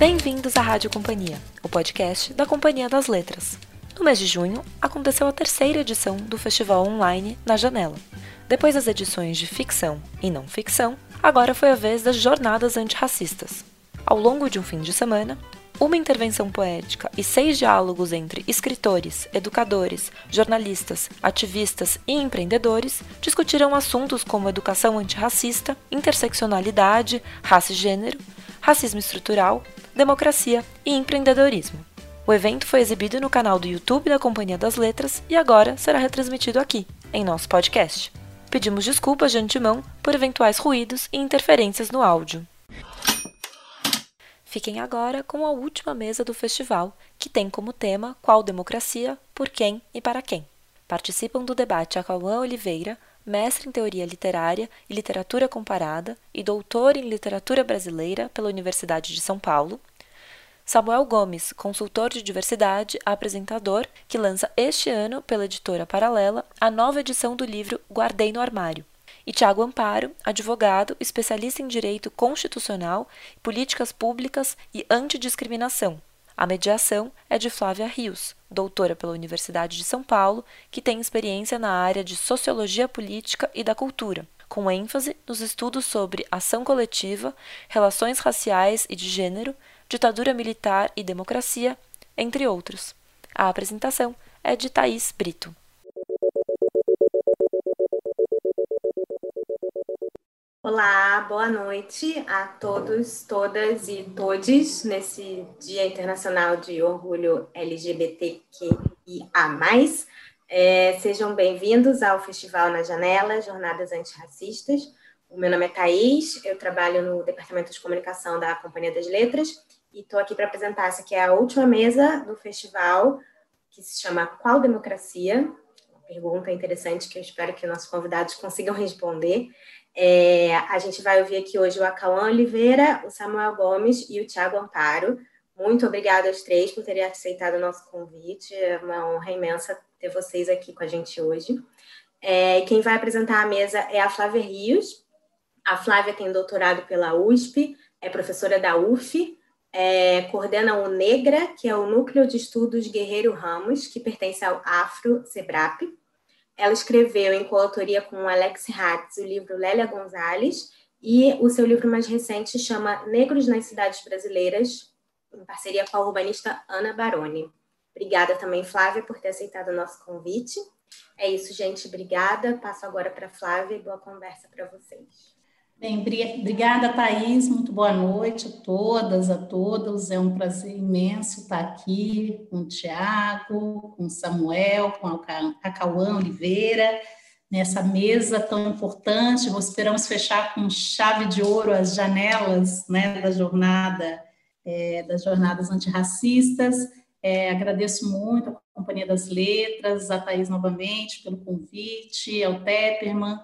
Bem-vindos à Rádio Companhia, o podcast da Companhia das Letras. No mês de junho, aconteceu a terceira edição do festival online Na Janela. Depois das edições de ficção e não ficção, agora foi a vez das jornadas antirracistas. Ao longo de um fim de semana, uma intervenção poética e seis diálogos entre escritores, educadores, jornalistas, ativistas e empreendedores discutiram assuntos como educação antirracista, interseccionalidade, raça e gênero, racismo estrutural, democracia e empreendedorismo. O evento foi exibido no canal do YouTube da Companhia das Letras e agora será retransmitido aqui, em nosso podcast. Pedimos desculpas de antemão por eventuais ruídos e interferências no áudio. Fiquem agora com a última mesa do festival, que tem como tema Qual democracia, por quem e para quem. Participam do debate a Cauã Oliveira, mestre em Teoria Literária e Literatura Comparada e doutor em Literatura Brasileira pela Universidade de São Paulo, Samuel Gomes, consultor de diversidade, apresentador, que lança este ano pela editora Paralela a nova edição do livro Guardei no Armário, e Tiago Amparo, advogado, especialista em direito constitucional, políticas públicas e antidiscriminação. A mediação é de Flávia Rios, doutora pela Universidade de São Paulo, que tem experiência na área de sociologia política e da cultura, com ênfase nos estudos sobre ação coletiva, relações raciais e de gênero, ditadura militar e democracia, entre outros. A apresentação é de Thaís Brito. Olá, boa noite a todos, todas e todes nesse Dia Internacional de Orgulho LGBTQIA+. É, sejam bem-vindos ao Festival na Janela, Jornadas Antirracistas. O meu nome é Thaís, eu trabalho no Departamento de Comunicação da Companhia das Letras e estou aqui para apresentar essa que é a última mesa do festival, que se chama Qual Democracia? Uma pergunta interessante que eu espero que nossos convidados consigam responder. É, a gente vai ouvir aqui hoje o Acauã Oliveira, o Samuel Gomes e o Tiago Amparo. Muito obrigada aos três por terem aceitado o nosso convite. É uma honra imensa ter vocês aqui com a gente hoje. É, quem vai apresentar a mesa é a Flávia Rios. A Flávia tem doutorado pela USP, é professora da UF, é, coordena o NEGRA, que é o Núcleo de Estudos Guerreiro Ramos, que pertence ao Afro-Sebrap. Ela escreveu em coautoria com Alex Hatz o livro Lélia Gonzalez e o seu livro mais recente chama Negros nas Cidades Brasileiras, em parceria com a urbanista Ana Baroni. Obrigada também, Flávia, por ter aceitado o nosso convite. É isso, gente. Obrigada. Passo agora para a Flávia e boa conversa para vocês. Bem, obrigada, Thaís. Muito boa noite a todas, a todos. É um prazer imenso estar aqui com o Tiago, com o Samuel, com a Cauã Oliveira, nessa mesa tão importante. Esperamos fechar com chave de ouro as janelas né, da jornada, é, das jornadas antirracistas. É, agradeço muito a Companhia das Letras, a Thaís novamente pelo convite, ao Tepperman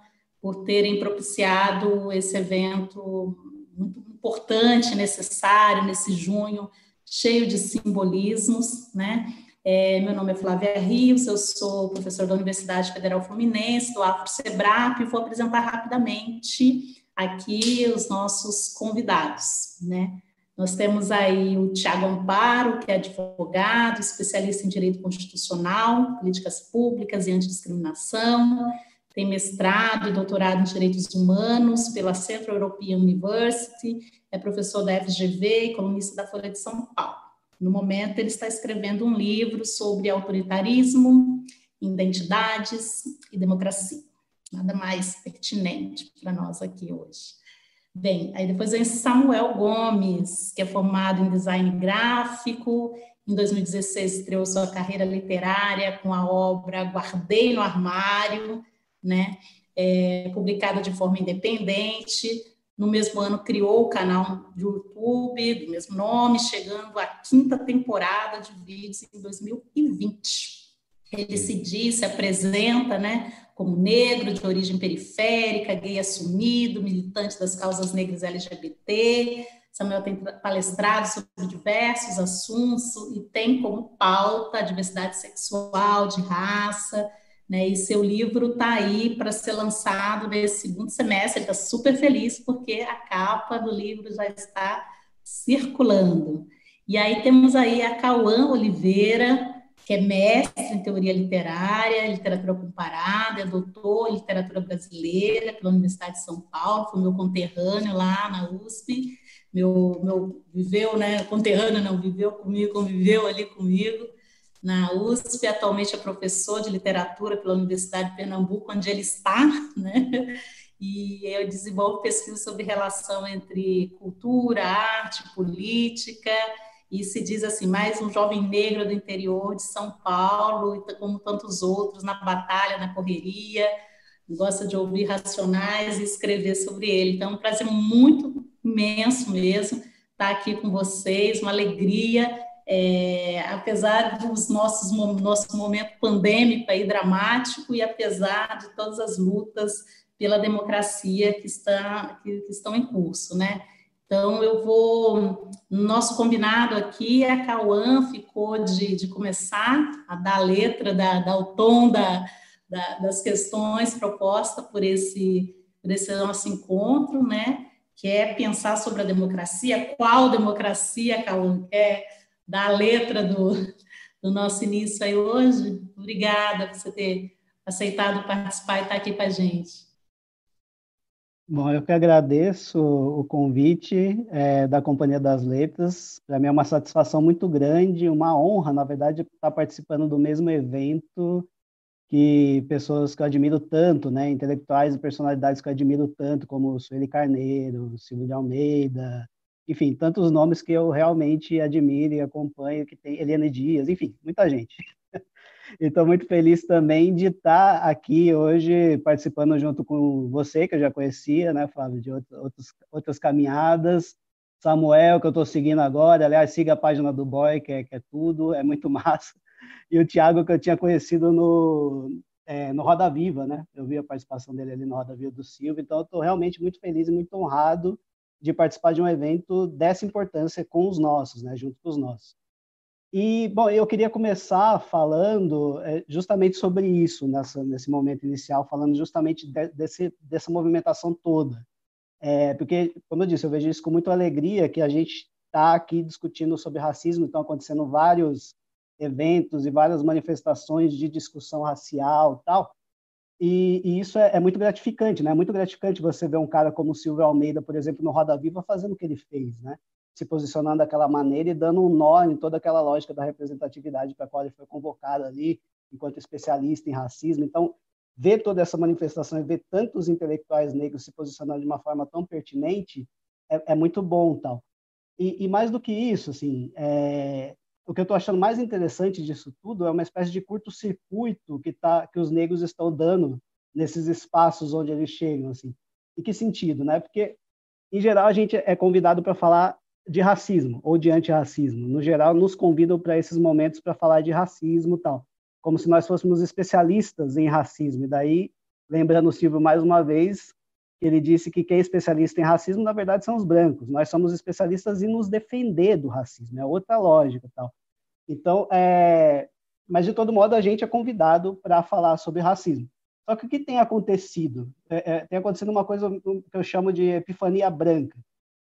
por terem propiciado esse evento muito importante, necessário, nesse junho, cheio de simbolismos, né? É, meu nome é Flávia Rios, eu sou professora da Universidade Federal Fluminense, do Afro-Sebrap, e vou apresentar rapidamente aqui os nossos convidados, né? Nós temos aí o Tiago Amparo, que é advogado, especialista em direito constitucional, políticas públicas e antidiscriminação, tem mestrado e doutorado em Direitos Humanos pela Central European University, é professor da FGV e colunista da Folha de São Paulo. No momento, ele está escrevendo um livro sobre autoritarismo, identidades e democracia. Nada mais pertinente para nós aqui hoje. Bem, aí depois vem Samuel Gomes, que é formado em design gráfico. Em 2016, estreou sua carreira literária com a obra Guardei no Armário, né? É, publicada de forma independente. No mesmo ano, criou o canal de YouTube do mesmo nome, chegando à quinta temporada de vídeos em 2020. Ele se diz, se apresenta, né, como negro de origem periférica, gay assumido, militante das causas negras LGBT. Samuel tem palestrado sobre diversos assuntos e tem como pauta a diversidade sexual, de raça, né? E seu livro está aí para ser lançado nesse segundo semestre. Está super feliz porque a capa do livro já está circulando. E aí temos aí a Cauã Oliveira, que é mestre em teoria literária, literatura comparada, é doutor em literatura brasileira pela Universidade de São Paulo, foi meu conterrâneo lá na USP, meu, meu viveu, né, conterrâneo não, viveu comigo, conviveu ali comigo na USP, atualmente é professor de literatura pela Universidade de Pernambuco, onde ele está, né, e eu desenvolvo pesquisa sobre relação entre cultura, arte, política, e se diz assim, mais um jovem negro do interior de São Paulo, como tantos outros, na batalha, na correria, gosta de ouvir racionais e escrever sobre ele. Então, é um prazer muito imenso mesmo estar aqui com vocês, uma alegria, é, apesar dos nossos nosso momento pandêmico e dramático e apesar de todas as lutas pela democracia que, está, que, que estão em curso, né? Então, eu vou. Nosso combinado aqui, a Cauã ficou de, de começar a dar a letra, dar, dar o tom da, da, das questões propostas por esse, por esse nosso encontro, né? Que é pensar sobre a democracia, qual democracia, Cauã, quer dar a letra do, do nosso início aí hoje. Obrigada por você ter aceitado participar e estar aqui com a gente. Bom, eu que agradeço o convite é, da Companhia das Letras. Para mim é uma satisfação muito grande, uma honra, na verdade, estar participando do mesmo evento que pessoas que eu admiro tanto, né, intelectuais e personalidades que eu admiro tanto, como Sueli Carneiro, Silvio de Almeida, enfim, tantos nomes que eu realmente admiro e acompanho, que tem Eliane Dias, enfim, muita gente. Estou muito feliz também de estar aqui hoje participando junto com você, que eu já conhecia, né, Flávio, de outros, outras caminhadas. Samuel, que eu estou seguindo agora, aliás, siga a página do Boy, que é, que é tudo, é muito massa. E o Tiago, que eu tinha conhecido no, é, no Roda Viva, né? Eu vi a participação dele ali no Roda Viva do Silvio, então estou realmente muito feliz e muito honrado de participar de um evento dessa importância com os nossos, né? Junto com os nossos. E, bom, eu queria começar falando é, justamente sobre isso, nessa, nesse momento inicial, falando justamente de, desse, dessa movimentação toda. É, porque, como eu disse, eu vejo isso com muita alegria, que a gente está aqui discutindo sobre racismo, estão acontecendo vários eventos e várias manifestações de discussão racial tal, e, e isso é, é, muito gratificante, né? É muito gratificante você ver um cara como o Silvio Almeida, por exemplo, no Roda Viva, fazendo o que ele fez, né? se posicionando daquela maneira e dando um nó em toda aquela lógica da representatividade para a qual ele foi convocado ali, enquanto especialista em racismo. Então, ver toda essa manifestação e ver tantos intelectuais negros se posicionando de uma forma tão pertinente é, é muito bom, tal. E, e, mais do que isso, assim, é, o que eu estou achando mais interessante disso tudo é uma espécie de curto-circuito que tá, que os negros estão dando nesses espaços onde eles chegam, assim. Em que sentido, né? Porque em geral a gente é convidado para falar de racismo ou de antirracismo. No geral, nos convidam para esses momentos para falar de racismo tal, como se nós fôssemos especialistas em racismo. E daí, lembrando o Silvio mais uma vez, ele disse que quem é especialista em racismo, na verdade, são os brancos. Nós somos especialistas em nos defender do racismo, é outra lógica tal. Então, é... mas de todo modo, a gente é convidado para falar sobre racismo. Só que o que tem acontecido? É, é, tem acontecido uma coisa que eu chamo de epifania branca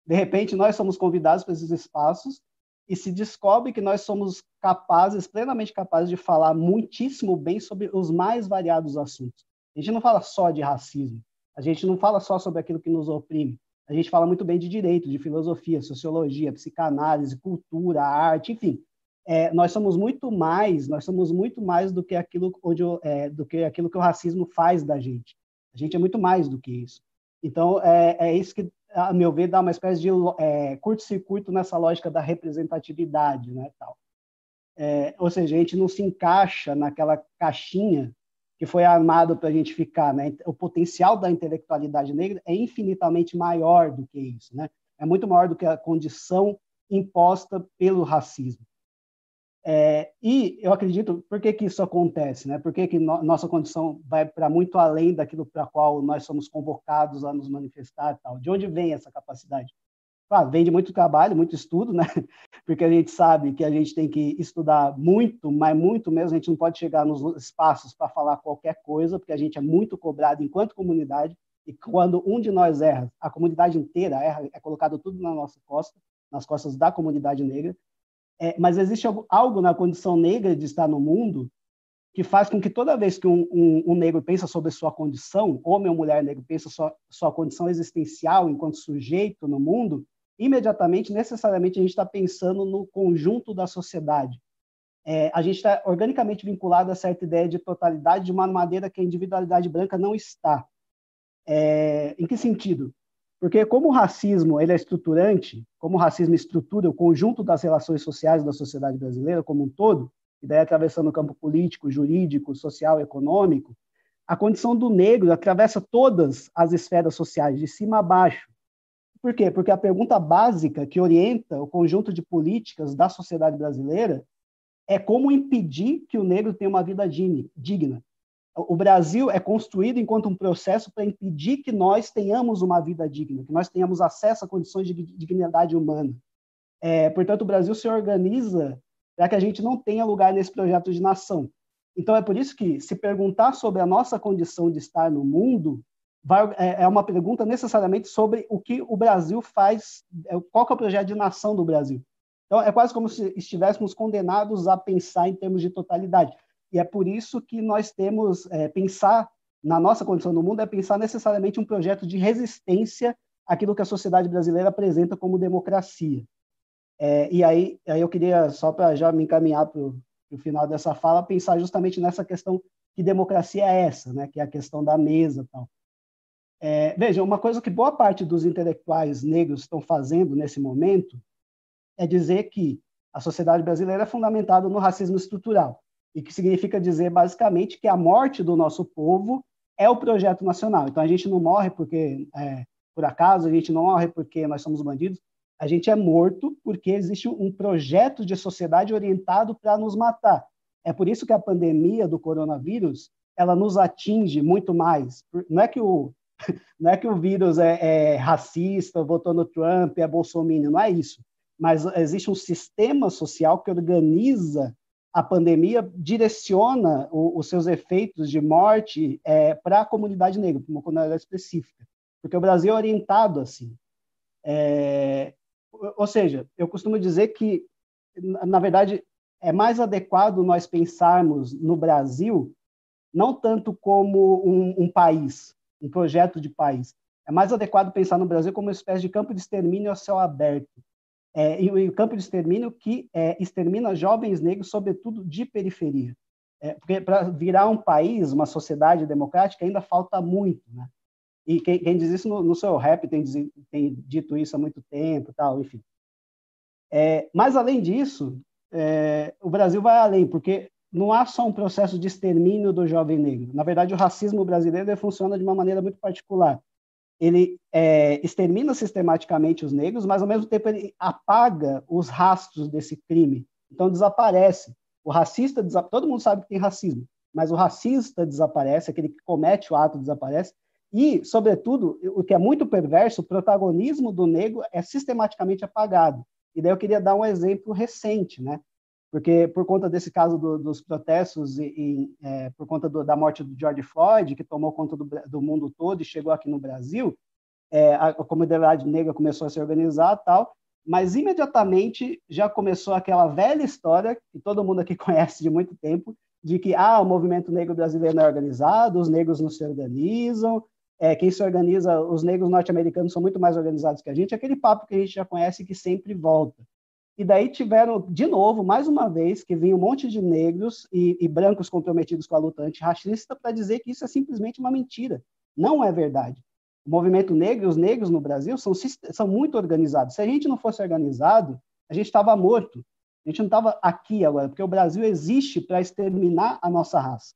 de repente, nós somos convidados para esses espaços e se descobre que nós somos capazes, plenamente capazes de falar muitíssimo bem sobre os mais variados assuntos. A gente não fala só de racismo, a gente não fala só sobre aquilo que nos oprime, a gente fala muito bem de direito, de filosofia, sociologia, psicanálise, cultura, arte, enfim. É, nós somos muito mais, nós somos muito mais do que aquilo onde é, do que aquilo que o racismo faz da gente. A gente é muito mais do que isso. Então é, é isso que a meu ver, dá uma espécie de é, curto-circuito nessa lógica da representatividade, né, tal. É, ou seja, a gente não se encaixa naquela caixinha que foi armado para a gente ficar, né? O potencial da intelectualidade negra é infinitamente maior do que isso, né? É muito maior do que a condição imposta pelo racismo. É, e eu acredito, por que, que isso acontece? Né? Por que, que no, nossa condição vai para muito além daquilo para qual nós somos convocados a nos manifestar? Tal? De onde vem essa capacidade? Claro, vem de muito trabalho, muito estudo, né? porque a gente sabe que a gente tem que estudar muito, mas muito mesmo, a gente não pode chegar nos espaços para falar qualquer coisa, porque a gente é muito cobrado enquanto comunidade, e quando um de nós erra, a comunidade inteira erra, é colocado tudo na nossa costa, nas costas da comunidade negra. É, mas existe algo na condição negra de estar no mundo que faz com que toda vez que um, um, um negro pensa sobre sua condição, homem ou mulher negro pensa sua, sua condição existencial enquanto sujeito no mundo, imediatamente, necessariamente, a gente está pensando no conjunto da sociedade. É, a gente está organicamente vinculado a certa ideia de totalidade de uma maneira que a individualidade branca não está. É, em que sentido? Porque como o racismo ele é estruturante, como o racismo estrutura o conjunto das relações sociais da sociedade brasileira como um todo, e daí atravessando o campo político, jurídico, social, econômico, a condição do negro atravessa todas as esferas sociais, de cima a baixo. Por quê? Porque a pergunta básica que orienta o conjunto de políticas da sociedade brasileira é como impedir que o negro tenha uma vida digna. O Brasil é construído enquanto um processo para impedir que nós tenhamos uma vida digna, que nós tenhamos acesso a condições de dignidade humana. É, portanto, o Brasil se organiza para que a gente não tenha lugar nesse projeto de nação. Então, é por isso que se perguntar sobre a nossa condição de estar no mundo vai, é, é uma pergunta necessariamente sobre o que o Brasil faz, é, qual é o projeto de nação do Brasil. Então, é quase como se estivéssemos condenados a pensar em termos de totalidade. E é por isso que nós temos, é, pensar na nossa condição no mundo, é pensar necessariamente um projeto de resistência àquilo que a sociedade brasileira apresenta como democracia. É, e aí, aí eu queria, só para já me encaminhar para o final dessa fala, pensar justamente nessa questão que democracia é essa, né? que é a questão da mesa tal. É, veja, uma coisa que boa parte dos intelectuais negros estão fazendo nesse momento é dizer que a sociedade brasileira é fundamentada no racismo estrutural, e que significa dizer, basicamente, que a morte do nosso povo é o projeto nacional. Então, a gente não morre porque, é, por acaso, a gente não morre porque nós somos bandidos, a gente é morto porque existe um projeto de sociedade orientado para nos matar. É por isso que a pandemia do coronavírus ela nos atinge muito mais. Não é que o não é que o vírus é, é racista, votou no Trump, é bolsominion, não é isso. Mas existe um sistema social que organiza a pandemia, direciona o, os seus efeitos de morte é, para a comunidade negra, para uma comunidade específica. Porque o Brasil é orientado assim. É, ou seja, eu costumo dizer que, na verdade, é mais adequado nós pensarmos no Brasil não tanto como um, um, país, um projeto de país. É mais adequado pensar no Brasil como uma espécie de campo de extermínio a céu aberto. É, e o campo de extermínio que é, extermina jovens negros, sobretudo de periferia. É, porque para virar um país, uma sociedade democrática, ainda falta muito. Né? E quem, quem diz isso no, no, seu rap tem, tem, dito isso há muito tempo, tal, enfim. É, mas além disso, é, o Brasil vai além, porque não há só um processo de extermínio do jovem negro. Na verdade, o racismo brasileiro funciona de uma maneira muito particular. Ele é, extermina sistematicamente os negros, mas ao mesmo tempo ele apaga os rastros desse crime. Então desaparece. O racista, todo mundo sabe que tem racismo, mas o racista desaparece, aquele que comete o ato desaparece, e, sobretudo, o que é muito perverso, o protagonismo do negro é sistematicamente apagado. E daí eu queria dar um exemplo recente, né? Porque por conta desse caso do, dos protestos e, e é, por conta do, da morte do George Floyd, que tomou conta do, do mundo todo e chegou aqui no Brasil, é, a, a comunidade negra começou a se organizar tal, mas imediatamente já começou aquela velha história que todo mundo aqui conhece de muito tempo, de que ah, o movimento negro brasileiro não é organizado, os negros não se organizam, é, quem se organiza, os negros norte-americanos são muito mais organizados que a gente, aquele papo que a gente já conhece que sempre volta. E daí tiveram, de novo, mais uma vez, que vinha um monte de negros e, e brancos comprometidos com a luta antirracista para dizer que isso é simplesmente uma mentira. Não é verdade. O movimento negro os negros no Brasil são, são muito organizados. Se a gente não fosse organizado, a gente estava morto. A gente não estava aqui agora, porque o Brasil existe para exterminar a nossa raça.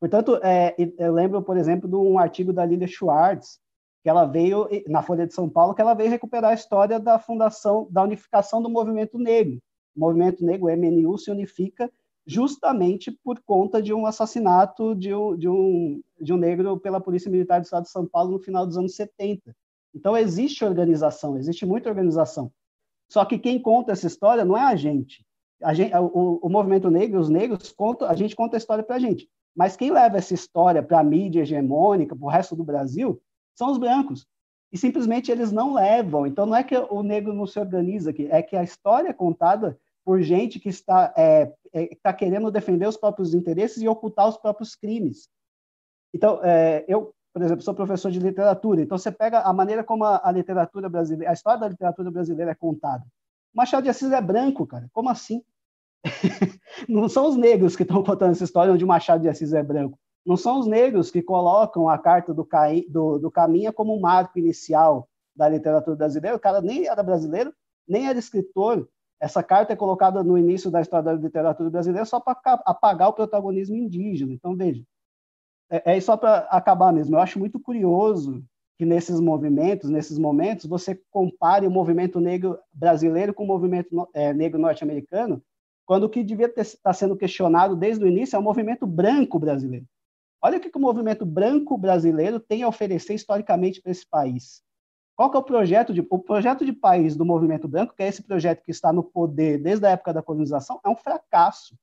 Portanto, é, eu lembro, por exemplo, de um artigo da Lilia Schwartz, que ela veio, na Folha de São Paulo, que ela veio recuperar a história da fundação, da unificação do movimento negro. O movimento negro, o MNU, se unifica justamente por conta de um assassinato de um, de um, de um negro pela Polícia Militar do Estado de São Paulo no final dos anos 70. Então, existe organização, existe muita organização. Só que quem conta essa história não é a gente. A gente o, o movimento negro, os negros, conta, a gente conta a história para a gente. Mas quem leva essa história para a mídia hegemônica, para o resto do Brasil, são os brancos. e simplesmente eles não levam. Então, não é que o negro não se organiza aqui, é que a história é contada por gente que está, é, é, está querendo defender os próprios interesses e ocultar os próprios crimes. Então, é, eu, por exemplo, sou professor de literatura, então você pega a maneira como a, a literatura brasileira, a história da literatura brasileira é contada. Machado de Assis é branco, cara. Como assim? não são os negros que estão contando essa história onde Machado de Assis é branco. Não são os negros que colocam a carta do, Caí, do, do Caminha como um marco inicial da literatura brasileira. O cara nem era brasileiro, nem era escritor. Essa carta é colocada no início da história da literatura brasileira só para apagar o protagonismo indígena. Então, veja, é, é só para acabar mesmo. Eu acho muito curioso que nesses movimentos, nesses momentos, você compare o movimento negro brasileiro com o movimento é, negro norte-americano, quando o que devia estar tá sendo questionado desde o início é o movimento branco brasileiro. Olha o que, que o movimento branco brasileiro tem a oferecer historicamente para esse país. Qual que é o projeto de o projeto de país do movimento branco, que é esse projeto que está no poder desde a época da colonização, é um fracasso.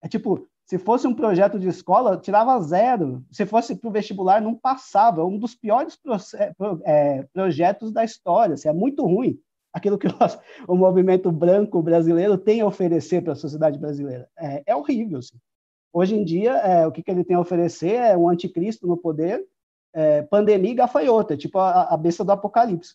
É tipo, se fosse um projeto de escola, tirava zero. Se fosse para o vestibular, não passava. É um dos piores é, projetos da história. Assim, é muito ruim aquilo que o movimento branco brasileiro tem a oferecer para a sociedade brasileira. É, é horrível. Assim. Hoje em dia, é, o que, que ele tem a oferecer é um anticristo no poder, é, pandemia e gafanhota, tipo a, a besta do apocalipse.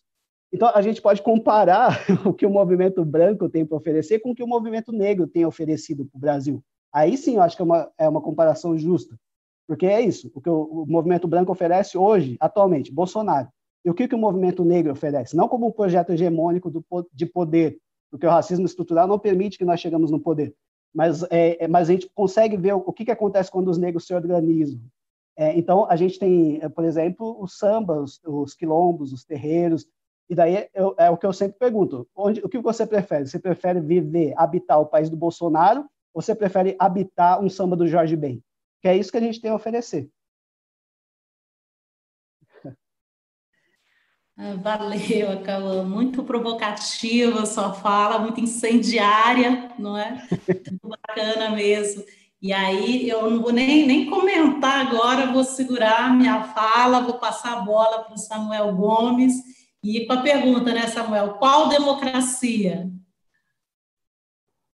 Então, a gente pode comparar o que o movimento branco tem para oferecer com o que o movimento negro tem oferecido para o Brasil. Aí sim, eu acho que é uma, é uma comparação justa. Porque é isso, o que o, o movimento branco oferece hoje, atualmente, Bolsonaro. E o que, que o movimento negro oferece? Não como um projeto hegemônico do, de poder, porque o racismo estrutural não permite que nós chegamos no poder, mas, é, é, mas a gente consegue ver o, que, que acontece quando os negros se organizam. É, então, a gente tem, é, por exemplo, os sambas, os quilombos, os terreiros, e daí eu, é o que eu sempre pergunto: onde, o que você prefere? Você prefere viver, habitar o país do Bolsonaro, ou você prefere habitar um samba do Jorge Ben? Que é isso que a gente tem a oferecer. Valeu, Cauã. Muito provocativa sua fala, muito incendiária, não é? Muito bacana mesmo. E aí, eu não vou nem, nem comentar agora, vou segurar minha fala, vou passar a bola para o Samuel Gomes. E com a pergunta, né, Samuel? Qual democracia?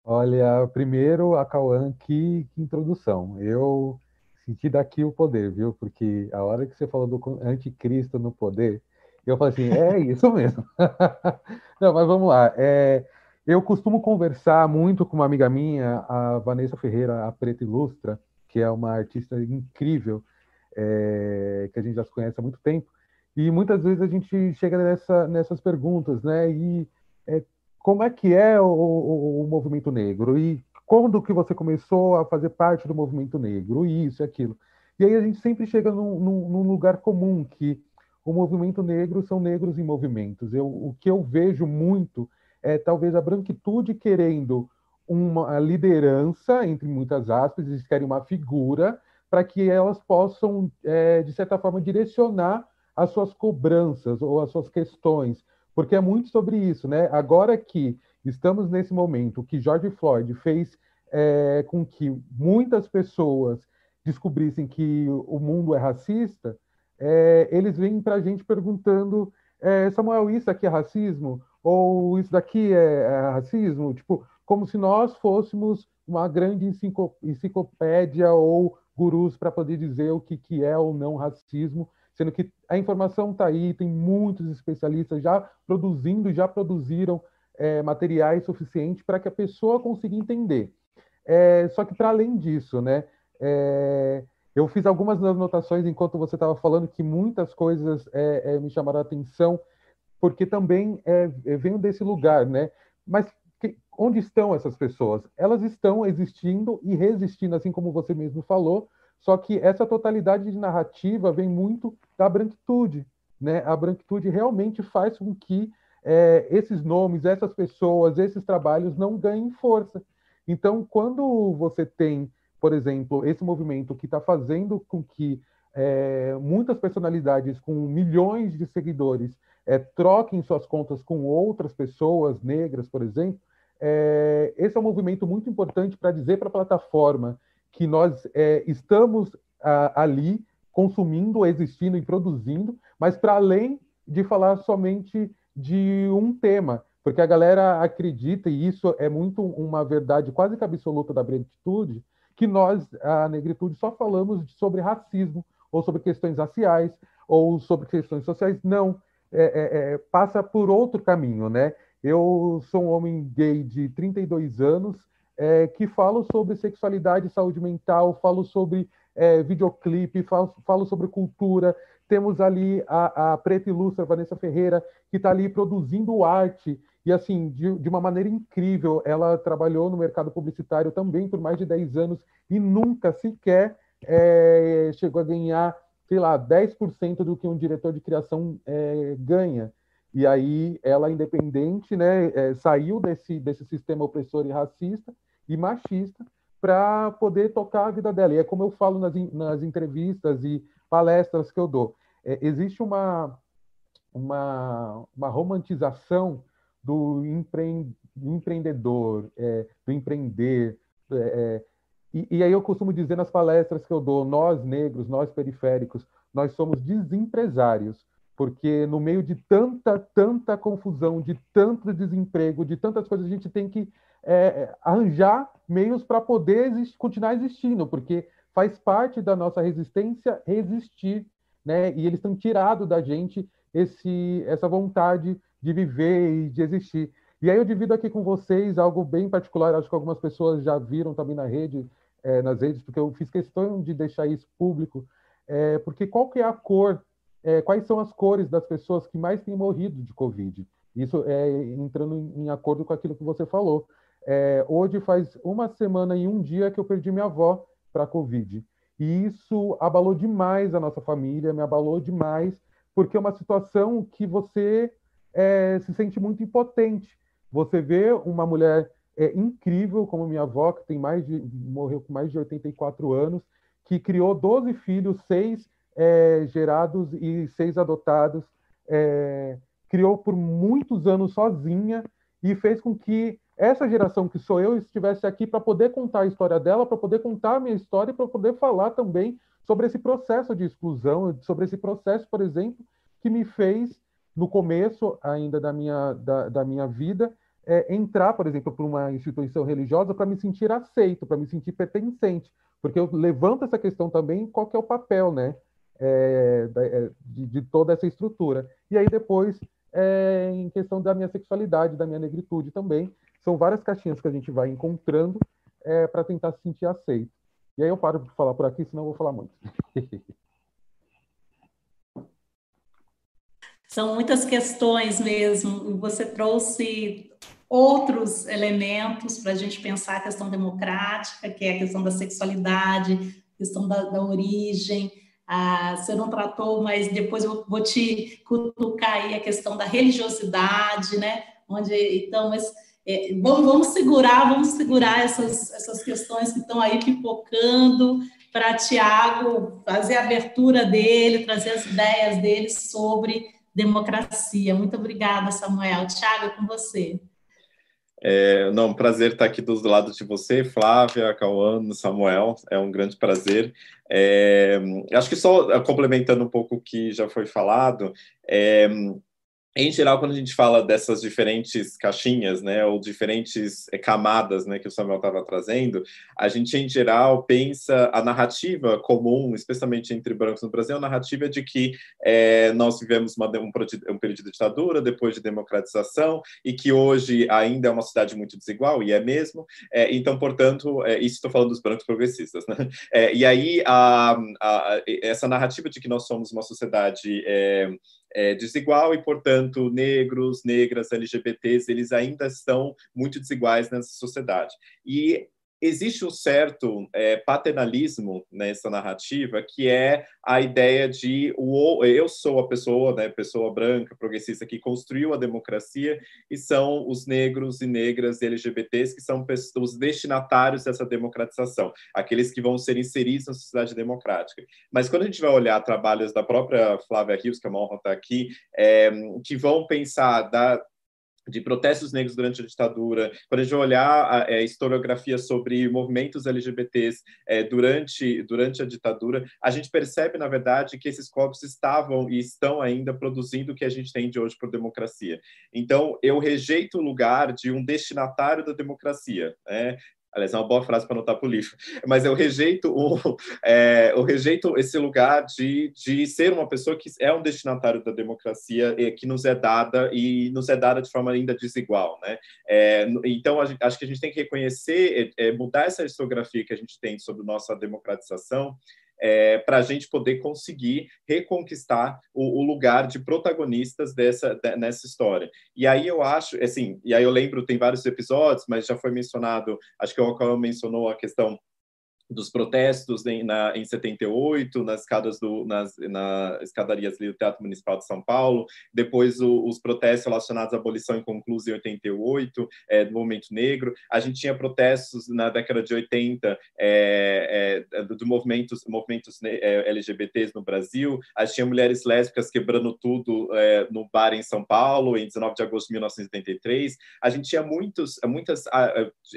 Olha, primeiro, a Cauã, que, que introdução. Eu senti daqui o poder, viu? Porque a hora que você falou do anticristo no poder, eu falei assim, é isso mesmo. Não, mas vamos lá. É, eu costumo conversar muito com uma amiga minha, a Vanessa Ferreira, a Preta Ilustra, que é uma artista incrível, é, que a gente já se conhece há muito tempo. E muitas vezes a gente chega nessa, nessas perguntas, né? E é, como é que é o, o, o, movimento negro? E quando que você começou a fazer parte do movimento negro? Isso e aquilo. E aí a gente sempre chega num, num, num lugar comum, que o movimento negro são negros em movimentos. Eu, o que eu vejo muito é talvez a branquitude querendo uma liderança, entre muitas aspas, eles querem uma figura para que elas possam, é, de certa forma, direcionar as suas cobranças ou as suas questões, porque é muito sobre isso, né? Agora que estamos nesse momento que George Floyd fez é, com que muitas pessoas descobrissem que o mundo é racista, é, eles vêm para a gente perguntando, é, Samuel, isso aqui é racismo? Ou isso daqui é, é, racismo? Tipo, como se nós fôssemos uma grande enciclopédia ou gurus para poder dizer o que, que é ou não racismo, sendo que a informação está aí, tem muitos especialistas já produzindo, já produziram é, materiais suficientes para que a pessoa consiga entender. É, só que para além disso, né, é, eu fiz algumas anotações enquanto você estava falando que muitas coisas é, é, me chamaram a atenção, porque também é, é venho desse lugar, né? Mas que, onde estão essas pessoas? Elas estão existindo e resistindo, assim como você mesmo falou, só que essa totalidade de narrativa vem muito da branquitude, né? A branquitude realmente faz com que é, esses nomes, essas pessoas, esses trabalhos não ganhem força. Então, quando você tem por exemplo, esse movimento que está fazendo com que é, muitas personalidades com milhões de seguidores é, troquem suas contas com outras pessoas negras, por exemplo, é, esse é um movimento muito importante para dizer para a plataforma que nós é, estamos a, ali consumindo, existindo e produzindo, mas para além de falar somente de um tema, porque a galera acredita, e isso é muito uma verdade quase que absoluta da branquitude, que nós, a negritude, só falamos sobre racismo, ou sobre questões raciais, ou sobre questões sociais. Não, é, é, é, passa por outro caminho, né? Eu sou um homem gay de 32 anos, é, que falo sobre sexualidade e saúde mental, falo sobre é, videoclipe, falo, falo, sobre cultura. Temos ali a, a Preta Ilustra, Vanessa Ferreira, que está ali produzindo arte, e assim, de, de, uma maneira incrível. Ela trabalhou no mercado publicitário também por mais de 10 anos e nunca sequer é, chegou a ganhar, sei lá, 10% do que um diretor de criação é, ganha. E aí ela, independente, né, é, saiu desse, desse sistema opressor e racista e machista para poder tocar a vida dela. E é como eu falo nas, nas entrevistas e palestras que eu dou. É, existe uma, uma, uma romantização do empre, empreendedor, é, do empreender. É, é, e, e aí eu costumo dizer nas palestras que eu dou, nós negros, nós periféricos, nós somos desempresários, porque no meio de tanta, tanta confusão, de tanto desemprego, de tantas coisas, a gente tem que é, arranjar meios para poder continuar existindo, porque faz parte da nossa resistência resistir, né? E eles estão tirado da gente esse, essa vontade de viver e de existir. E aí eu divido aqui com vocês algo bem particular, acho que algumas pessoas já viram também na rede, é, nas redes, porque eu fiz questão de deixar isso público, é, porque qual que é a cor, é, quais são as cores das pessoas que mais têm morrido de Covid? Isso é entrando em, acordo com aquilo que você falou. É, hoje faz uma semana e um dia que eu perdi minha avó para Covid. E isso abalou demais a nossa família, me abalou demais, porque é uma situação que você é, se sente muito impotente. Você vê uma mulher é, incrível, como minha avó, que tem mais de, morreu com mais de 84 anos, que criou 12 filhos, seis é, gerados e seis adotados, é, criou por muitos anos sozinha e fez com que essa geração que sou eu estivesse aqui para poder contar a história dela, para poder contar a minha história e para poder falar também sobre esse processo de exclusão, sobre esse processo, por exemplo, que me fez, no começo ainda da minha, da, da minha vida, é, entrar, por exemplo, para uma instituição religiosa para me sentir aceito, para me sentir pertencente, porque eu levanto essa questão também, qual é o papel, né, é, é, de, de, toda essa estrutura. E aí depois, é, em questão da minha sexualidade, da minha negritude também, são várias caixinhas que a gente vai encontrando é, para tentar se sentir aceito. E aí eu paro de falar por aqui, senão eu vou falar muito. São muitas questões mesmo. Você trouxe outros elementos para a gente pensar a questão democrática, que é a questão da sexualidade, questão da, da origem. Ah, você não tratou, mas depois eu vou te cutucar aí a questão da religiosidade, né? Onde, então, mas é, vamos, vamos segurar, vamos segurar essas, essas questões que estão aí pipocando para Tiago fazer a abertura dele, trazer as ideias dele sobre democracia. Muito obrigada, Samuel. Tiago, é com você. É, não, prazer estar aqui dos lados de você, Flávia, Cauã, Samuel, é um grande prazer. É, acho que só complementando um pouco o que já foi falado, é, em geral, quando a gente fala dessas diferentes caixinhas, né, ou diferentes eh, camadas, né, que o Samuel estava trazendo, a gente em geral pensa a narrativa comum, especialmente entre brancos no Brasil, a narrativa de que é, nós vivemos uma, um, um, período de ditadura, depois de democratização, e que hoje ainda é uma sociedade muito desigual, e é mesmo. É, então, portanto, é, isso estou falando dos brancos progressistas, né? e aí a, a, essa narrativa de que nós somos uma sociedade é, desigual e, portanto, negros, negras, LGBTs, eles ainda estão muito desiguais nessa sociedade. E existe um certo é, paternalismo nessa narrativa que é a ideia de o, eu sou a pessoa, né, pessoa branca, progressista que construiu a democracia e são os negros e negras e LGBTs que são os destinatários dessa democratização, aqueles que vão ser inseridos na sociedade democrática. Mas quando a gente vai olhar trabalhos da própria Flávia Rios, que é uma estar aqui, é, que vão pensar da de protestos negros durante a ditadura, quando a gente olhar a, é, historiografia sobre movimentos LGBTs é, durante, durante a ditadura, a gente percebe, na verdade, que esses corpos estavam e estão ainda produzindo o que a gente tem de hoje por democracia. Então, eu rejeito o lugar de um destinatário da democracia. Né? Aliás, é uma boa frase para anotar para o lixo. Mas eu rejeito, o, é, eu rejeito esse lugar de, de ser uma pessoa que é um destinatário da democracia que nos é dada e nos é dada de forma ainda desigual. Né? É, então, acho que a gente tem que reconhecer, é, é, mudar essa historiografia que a gente tem sobre nossa democratização é, para a gente poder conseguir reconquistar o, o, lugar de protagonistas dessa de, nessa história. E aí eu acho, assim, e aí eu lembro, tem vários episódios, mas já foi mencionado, acho que o Alcão mencionou a questão dos protestos em, na, em 78, nas escadas do, nas, na escadarias do Teatro Municipal de São Paulo, depois o, os protestos relacionados à abolição inconclusa em 88, é, do movimento negro. A gente tinha protestos na década de 80 é, é, do, do movimentos, movimentos é, LGBTs no Brasil. A gente tinha mulheres lésbicas quebrando tudo é, no bar em São Paulo, em 19 de agosto de 1983. A gente tinha muitos, muitas...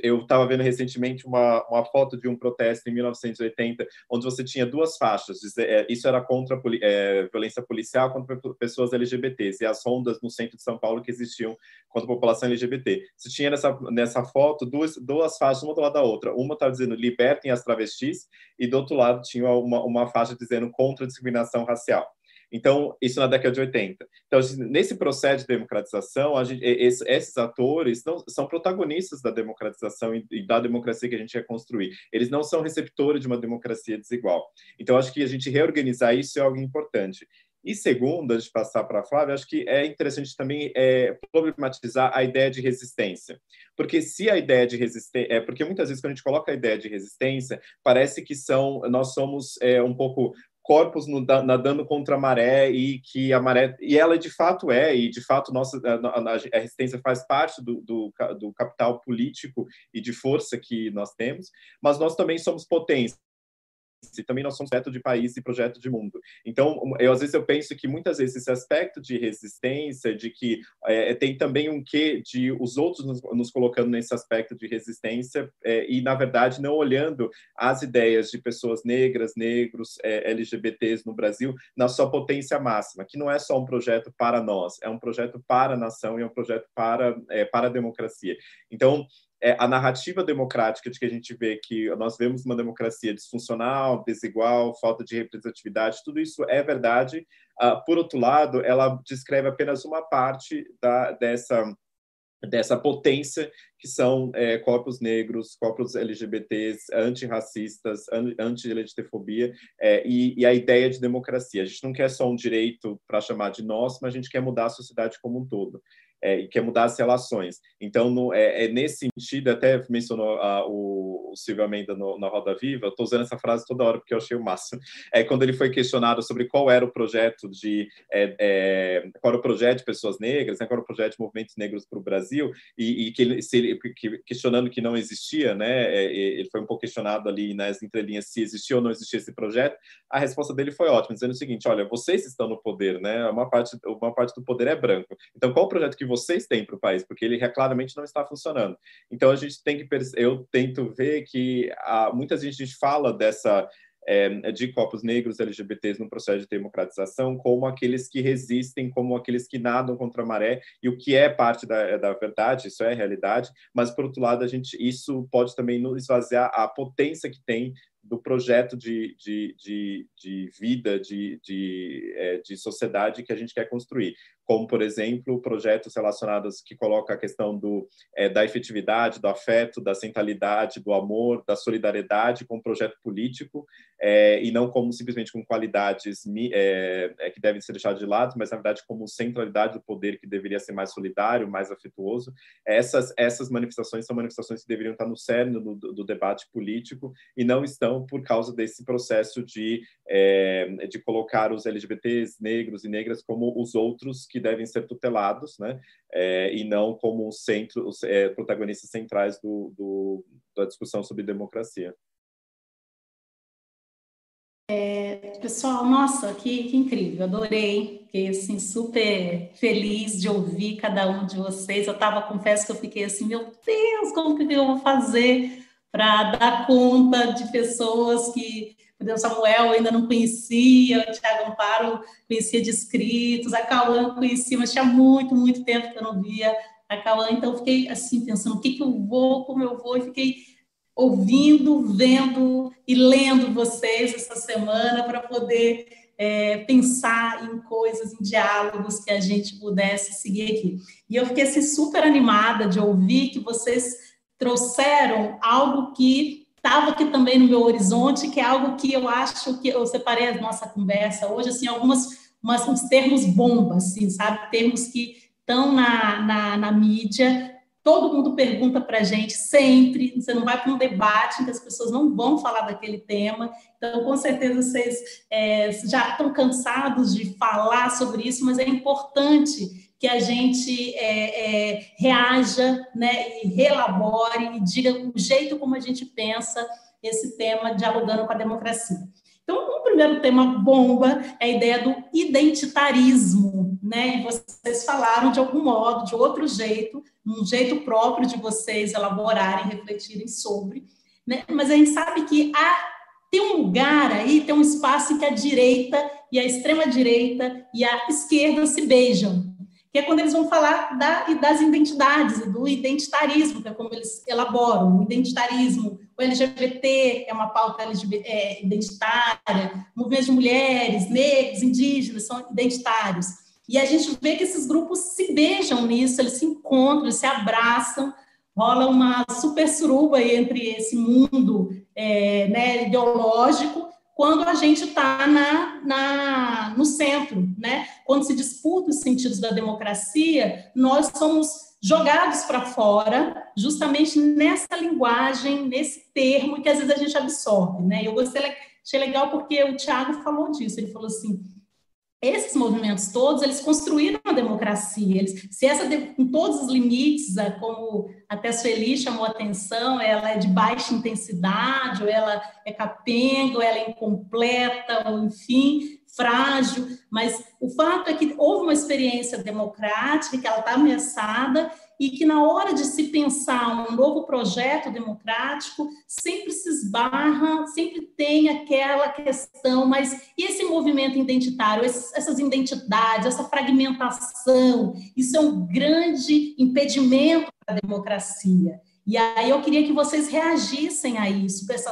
Eu estava vendo recentemente uma, uma foto de um protesto em 1980, onde você tinha duas faixas. É, isso era contra a é, violência policial contra pessoas LGBTs e as rondas no centro de São Paulo que existiam contra a população LGBT. Você tinha nessa, nessa foto duas, duas faixas, uma do lado da outra. Uma estava dizendo libertem as travestis e do outro lado tinha uma, uma faixa dizendo contra a discriminação racial. Então, isso na década de 80. Então, nesse processo de democratização, gente, esses, esses, atores não, são protagonistas da democratização e, e, da democracia que a gente quer construir. Eles não são receptores de uma democracia desigual. Então, acho que a gente reorganizar isso é algo importante. E segundo, antes de passar para a Flávia, acho que é interessante também é, problematizar a ideia de resistência. Porque se a ideia de resistência... É, porque muitas vezes, quando a gente coloca a ideia de resistência, parece que são nós somos é, um pouco corpos nadando contra a maré e que a maré e ela de fato é e de fato nossa a, resistência faz parte do, do, do capital político e de força que nós temos, mas nós também somos potência e também nós somos projeto de país e projeto de mundo. Então, eu às vezes eu penso que muitas vezes esse aspecto de resistência, de que é, tem também um quê de os outros nos, nos colocando nesse aspecto de resistência é, e na verdade não olhando as ideias de pessoas negras, negros, é, LGBTs no Brasil na sua potência máxima, que não é só um projeto para nós, é um projeto para a nação e é um projeto para é, para a democracia. Então é, a narrativa democrática de que a gente vê que nós vemos uma democracia disfuncional, desigual, falta de representatividade, tudo isso é verdade. Uh, por outro lado, ela descreve apenas uma parte da, dessa dessa potência que são é, corpos negros, corpos LGBTs, antirracistas, anti-LGBTfobia é, e, e, a ideia de democracia. A gente não quer só um direito para chamar de nosso, mas a gente quer mudar a sociedade como um todo é, e quer mudar as relações. Então, no, é, é, nesse sentido, até mencionou a, o, o Silvio Amenda na Roda Viva, estou usando essa frase toda hora porque eu achei o máximo. É quando ele foi questionado sobre qual era o projeto de é, é, qual era o projeto de pessoas negras, né, qual era o projeto de movimentos negros para o Brasil e, e que ele, se, que, questionando que não existia, né, é, ele foi um pouco questionado ali nas entrelinhas se existia ou não existia esse projeto. A resposta dele foi ótima, dizendo o seguinte: olha, vocês estão no poder, né? Uma parte, uma parte do poder é branco. Então, qual o projeto que vocês têm para o país, porque ele claramente não está funcionando. Então a gente tem que eu tento ver que há, muita gente fala dessa é, de corpos negros LGBTs no processo de democratização como aqueles que resistem, como aqueles que nadam contra a maré, e o que é parte da, da verdade, isso é realidade, mas por outro lado, a gente, isso pode também nos esvaziar a potência que tem do projeto de, de, de, de vida, de, de, é, de sociedade que a gente quer construir como, por exemplo, projetos relacionados que colocam a questão do, é, da efetividade, do afeto, da centralidade, do amor, da solidariedade com um projeto político, é, e não como simplesmente com qualidades é, que devem ser deixadas de lado, mas, na verdade, como centralidade do poder que deveria ser mais solidário, mais afetuoso. Essas, essas manifestações são manifestações que deveriam estar no cerne do, do debate político e não estão por causa desse processo de, de colocar os LGBTs, negros e negras como os outros que devem ser tutelados, né? É, e não como centro, os é, protagonistas centrais do, do, da discussão sobre democracia. É, pessoal, nossa, que, que, incrível, adorei, fiquei assim super feliz de ouvir cada um de vocês. Eu estava, confesso que eu fiquei assim, meu Deus, como que eu vou fazer para dar conta de pessoas que o Samuel ainda não conhecia, o Tiago Amparo conhecia de escritos, a Cauã conhecia, mas tinha muito, muito tempo que eu não via a Cauã, então fiquei assim, pensando, o que, que eu vou, como eu vou, e fiquei ouvindo, vendo e lendo vocês essa semana para poder é, pensar em coisas, em diálogos que a gente pudesse seguir aqui. E eu fiquei assim, super animada de ouvir que vocês trouxeram algo que estava aqui também no meu horizonte, que é algo que eu acho que eu separei a nossa conversa hoje, assim, algumas umas, uns termos bomba, assim, sabe? Termos que estão na, na, na mídia, todo mundo pergunta para a gente sempre, você não vai para um debate em que as pessoas não vão falar daquele tema, então com certeza vocês é, já estão cansados de falar sobre isso, mas é importante que a gente é, é, reaja né, e relabore e diga o jeito como a gente pensa esse tema dialogando com a democracia. Então, o primeiro tema bomba é a ideia do identitarismo, né? E vocês falaram de algum modo, de outro jeito, um jeito próprio de vocês elaborarem, refletirem sobre, né? Mas a gente sabe que há, tem um lugar aí, tem um espaço em que a direita e a extrema direita e a esquerda se beijam, que é quando eles vão falar da, das identidades, do identitarismo, que é como eles elaboram, o identitarismo, o LGBT é uma pauta LGBT, é, identitária, movimentos de mulheres, negros, indígenas são identitários. E a gente vê que esses grupos se beijam nisso, eles se encontram, eles se abraçam, rola uma super suruba entre esse mundo é, né, ideológico quando a gente está na, na, no centro, né? Quando se disputa os sentidos da democracia, nós somos jogados para fora, justamente nessa linguagem, nesse termo que às vezes a gente absorve, né? Eu gostei, achei legal porque o Tiago falou disso, ele falou assim, esses movimentos todos, eles construíram a democracia, eles, se essa, com todos os limites, como até a Sueli chamou atenção, ela é de baixa intensidade, ou ela é capenga, ou ela é incompleta, ou enfim, frágil, mas o fato é que houve uma experiência democrática, que ela está ameaçada, e que na hora de se pensar um novo projeto democrático, sempre se esbarra, sempre tem aquela questão, mas esse movimento identitário, essas identidades, essa fragmentação, isso é um grande impedimento para a democracia. E aí eu queria que vocês reagissem a isso, essa,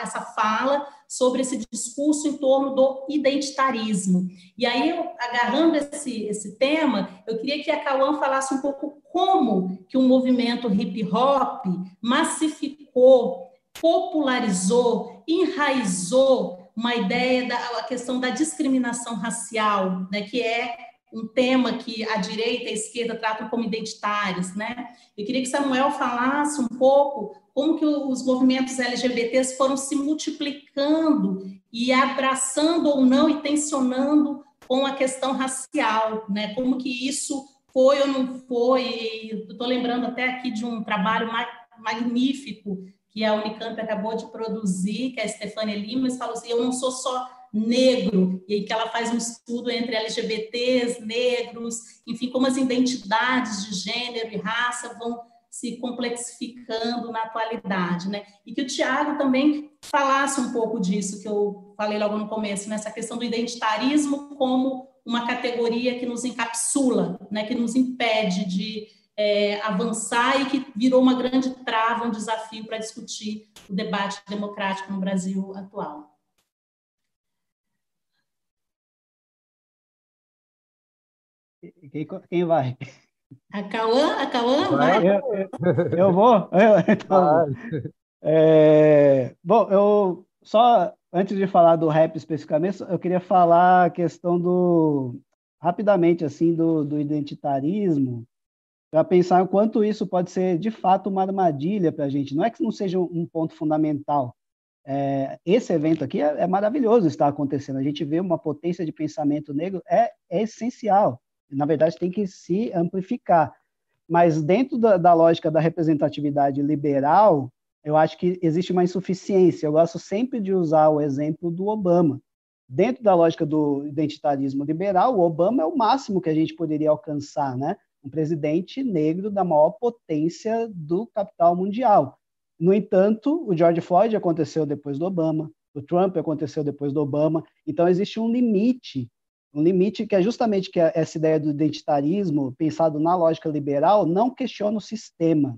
essa fala sobre esse discurso em torno do identitarismo. E aí, eu, agarrando esse, esse tema, eu queria que a Cauã falasse um pouco como que o movimento hip hop massificou, popularizou, enraizou uma ideia da a questão da discriminação racial, né, que é um tema que a direita e a esquerda tratam como identitários, né? Eu queria que Samuel falasse um pouco como que os movimentos LGBTs foram se multiplicando e abraçando ou não e tensionando com a questão racial, né? Como que isso foi ou não foi? Estou lembrando até aqui de um trabalho magnífico que a Unicamp acabou de produzir, que a Stefania Lima, falou assim: eu não sou só negro, e aí que ela faz um estudo entre LGBTs, negros, enfim, como as identidades de gênero e raça vão se complexificando na atualidade, né? E que o Tiago também falasse um pouco disso que eu falei logo no começo, nessa questão do identitarismo como uma categoria que nos encapsula, né? Que nos impede de é, avançar e que virou uma grande trava, um desafio para discutir o debate democrático no Brasil atual. Quem, quem vai? A Cauã, a Cauã vai? Eu, eu, eu vou? Eu, então, é, bom, eu só antes de falar do rap especificamente, eu queria falar a questão do rapidamente assim do, do identitarismo para pensar o quanto isso pode ser de fato uma armadilha para a gente. Não é que não seja um ponto fundamental. É, esse evento aqui é, é, maravilhoso estar acontecendo. A gente vê uma potência de pensamento negro é, é essencial na verdade, tem que se amplificar. Mas dentro da, da lógica da representatividade liberal, eu acho que existe uma insuficiência. Eu gosto sempre de usar o exemplo do Obama. Dentro da lógica do identitarismo liberal, o Obama é o máximo que a gente poderia alcançar, né? Um presidente negro da maior potência do capital mundial. No entanto, o George Floyd aconteceu depois do Obama, o Trump aconteceu depois do Obama. Então existe um limite, um limite que é justamente que essa ideia do identitarismo pensado na lógica liberal não questiona o sistema,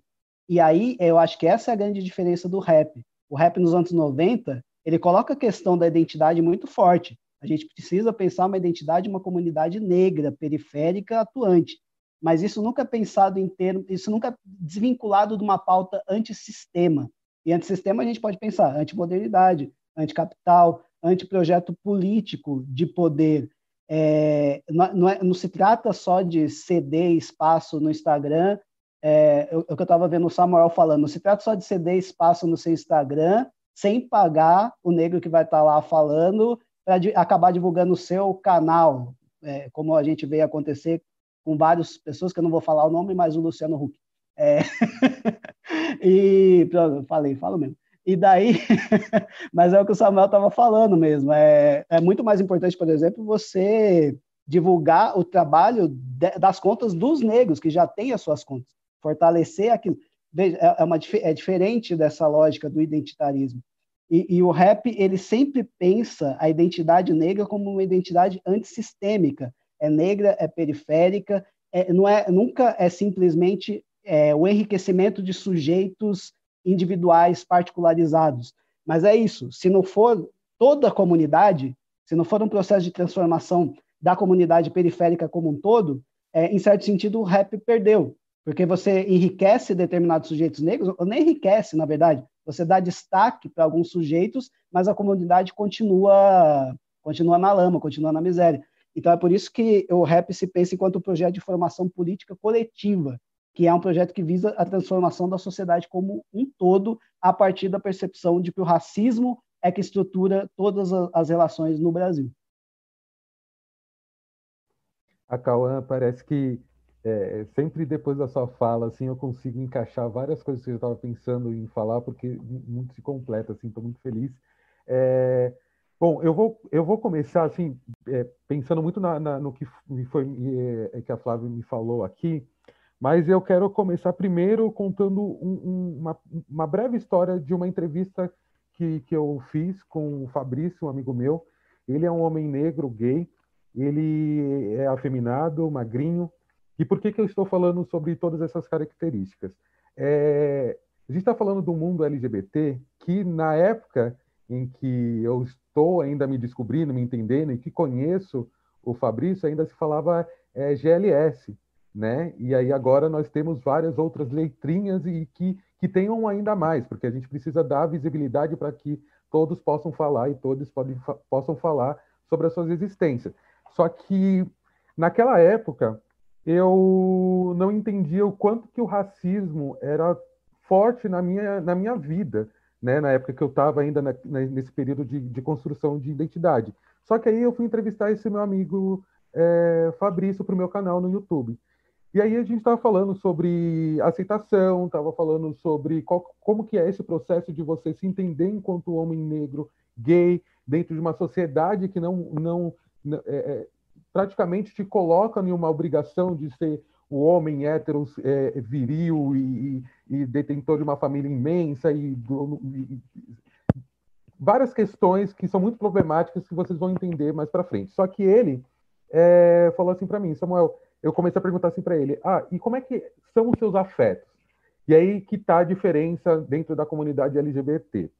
e aí eu acho que essa é a grande diferença do rap. O rap nos anos 90, ele coloca a questão da identidade muito forte. A gente precisa pensar uma identidade, uma comunidade negra, periférica, atuante. Mas isso nunca é pensado em termos, isso nunca é desvinculado de uma pauta antissistema. E antissistema a gente pode pensar antimodernidade, anticapital, antiprojeto político de poder. É, não, não, é, não se trata só de ceder espaço no Instagram é, o, que eu estava vendo o Samuel falando, não se trata só de ceder espaço no seu Instagram sem pagar o negro que vai estar tá lá falando para acabar divulgando o seu canal, é, como a gente vê acontecer com várias pessoas, que eu não vou falar o nome, mas o Luciano Huck. É... e pronto, falei, falo mesmo. E daí, mas é o que o Samuel estava falando mesmo. É, é muito mais importante, por exemplo, você divulgar o trabalho de, das contas dos negros, que já têm as suas contas fortalecer aquilo. Veja, é, é, uma, é diferente dessa lógica do identitarismo. E, e, o rap, ele sempre pensa a identidade negra como uma identidade antissistêmica. É negra, é periférica, é, não é, nunca é simplesmente é, o enriquecimento de sujeitos individuais particularizados. Mas é isso, se não for toda a comunidade, se não for um processo de transformação da comunidade periférica como um todo, é, em certo sentido, o rap perdeu. Porque você enriquece determinados sujeitos negros, ou nem enriquece, na verdade, você dá destaque para alguns sujeitos, mas a comunidade continua continua na lama, continua na miséria. Então é por isso que o RAP se pensa enquanto projeto de formação política coletiva, que é um projeto que visa a transformação da sociedade como um todo, a partir da percepção de que o racismo é que estrutura todas as relações no Brasil. A Cauã parece que é, sempre depois da sua fala, assim, eu consigo encaixar várias coisas que eu estava pensando em falar, porque muito se completa, assim, estou muito feliz. É, bom, eu vou, eu vou começar, assim, é, pensando muito na, na, no que foi é, que a Flávia me falou aqui, mas eu quero começar primeiro contando um, um, uma, uma breve história de uma entrevista que, que eu fiz com o Fabrício, um amigo meu. Ele é um homem negro, gay, ele é afeminado, magrinho, e por que, que eu estou falando sobre todas essas características? É, a gente está falando do mundo LGBT que, na época em que eu estou ainda me descobrindo, me entendendo e que conheço o Fabrício, ainda se falava é, GLS, né? E aí agora nós temos várias outras letrinhas e que, que tenham ainda mais, porque a gente precisa dar visibilidade para que todos possam falar e todos podem, possam falar sobre as suas existências. Só que naquela época eu não entendia o quanto que o racismo era forte na minha, na minha vida, né? na época que eu estava ainda na, nesse período de, de, construção de identidade. Só que aí eu fui entrevistar esse meu amigo é, Fabrício para o meu canal no YouTube. E aí a gente estava falando sobre aceitação, estava falando sobre qual, como que é esse processo de você se entender enquanto homem negro, gay, dentro de uma sociedade que não, não é, é praticamente te coloca em uma obrigação de ser o homem hétero é, viril e, e, detentor de uma família imensa e, e, várias questões que são muito problemáticas que vocês vão entender mais para frente. Só que ele é, falou assim para mim, Samuel, eu comecei a perguntar assim para ele, ah, e como é que são os seus afetos? E aí que está a diferença dentro da comunidade LGBT.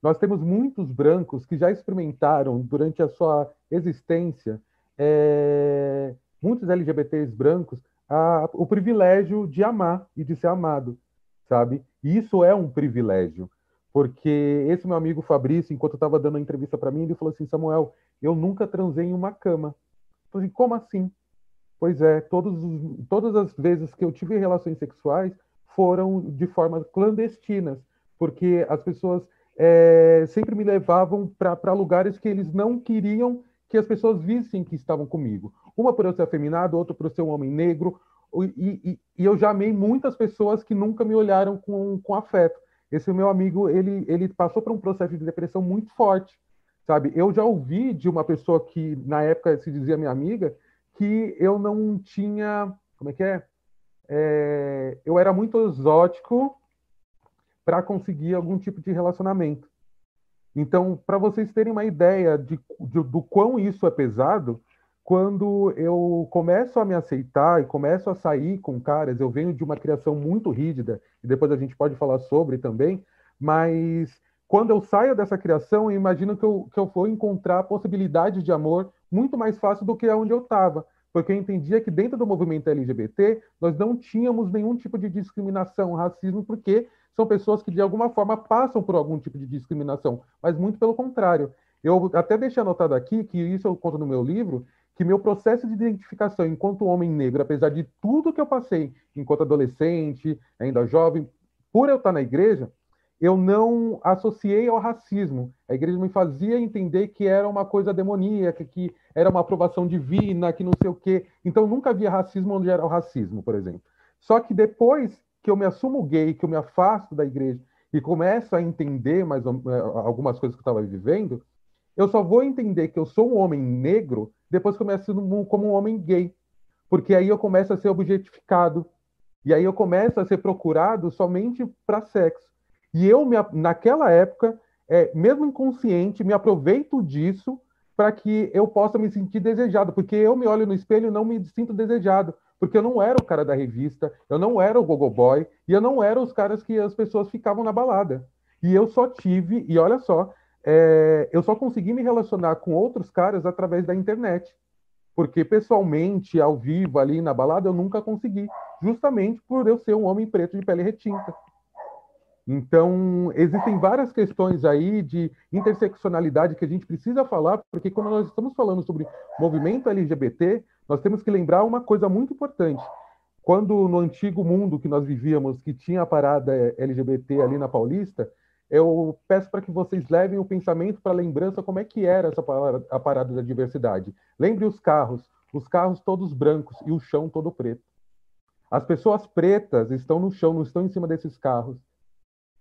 Nós temos muitos brancos que já experimentaram durante a sua existência é, muitos LGBTs brancos a, o privilégio de amar e de ser amado, sabe? E isso é um privilégio, porque esse meu amigo Fabrício, enquanto estava dando a entrevista para mim, ele falou assim: Samuel, eu nunca transei em uma cama. Eu falei, como assim? Pois é, todos, todas as vezes que eu tive relações sexuais foram de forma clandestinas, porque as pessoas é, sempre me levavam para lugares que eles não queriam que as pessoas vissem que estavam comigo. Uma por eu ser afeminado, outra por eu ser um homem negro. E, e, e, eu já amei muitas pessoas que nunca me olharam com, com afeto. esse meu amigo, ele, ele passou por um processo de depressão muito forte, sabe? Eu já ouvi de uma pessoa que, na época, se dizia minha amiga, que eu não tinha, como é que é? é eu era muito exótico para conseguir algum tipo de relacionamento. Então, para vocês terem uma ideia de, de, do quão isso é pesado, quando eu começo a me aceitar e começo a sair com caras, eu venho de uma criação muito rígida, e depois a gente pode falar sobre também, mas quando eu saio dessa criação, eu imagino que eu, que eu vou encontrar possibilidades de amor muito mais fácil do que onde eu estava, porque eu entendia que dentro do movimento LGBT nós não tínhamos nenhum tipo de discriminação, racismo, porque são pessoas que de alguma forma passam por algum tipo de discriminação, mas muito pelo contrário. Eu até deixei anotado aqui, que isso eu conto no meu livro, que meu processo de identificação enquanto homem negro, apesar de tudo que eu passei enquanto adolescente, ainda jovem, por eu estar na igreja, eu não associei ao racismo. A igreja me fazia entender que era uma coisa demoníaca, que era uma aprovação divina, que não sei o quê. Então nunca havia racismo onde era o racismo, por exemplo. Só que depois que eu me assumo gay, que eu me afasto da igreja e começo a entender mais eh, algumas coisas que eu estava vivendo, eu só vou entender que eu sou um homem negro depois que eu me assumo como um homem gay. Porque aí eu começo a ser objetificado. E aí eu começo a ser procurado somente para sexo. E eu, me, naquela época, é, mesmo inconsciente, me aproveito disso para que eu possa me sentir desejado. Porque eu me olho no espelho e não me sinto desejado porque eu não era o cara da revista, eu não era o gogo boy, e eu não era os caras que as pessoas ficavam na balada. E eu só tive, e olha só, é, eu só consegui me relacionar com outros caras através da internet. Porque pessoalmente, ao vivo, ali na balada, eu nunca consegui, justamente por eu ser um homem preto de pele retinta. Então, existem várias questões aí de interseccionalidade que a gente precisa falar, porque quando nós estamos falando sobre movimento LGBT, nós temos que lembrar uma coisa muito importante. Quando no antigo mundo que nós vivíamos, que tinha a parada LGBT ali na Paulista, eu peço para que vocês levem o pensamento para a lembrança como é que era essa parada, a parada da diversidade. Lembre os carros, os carros todos brancos e o chão todo preto. As pessoas pretas estão no chão, não estão em cima desses carros.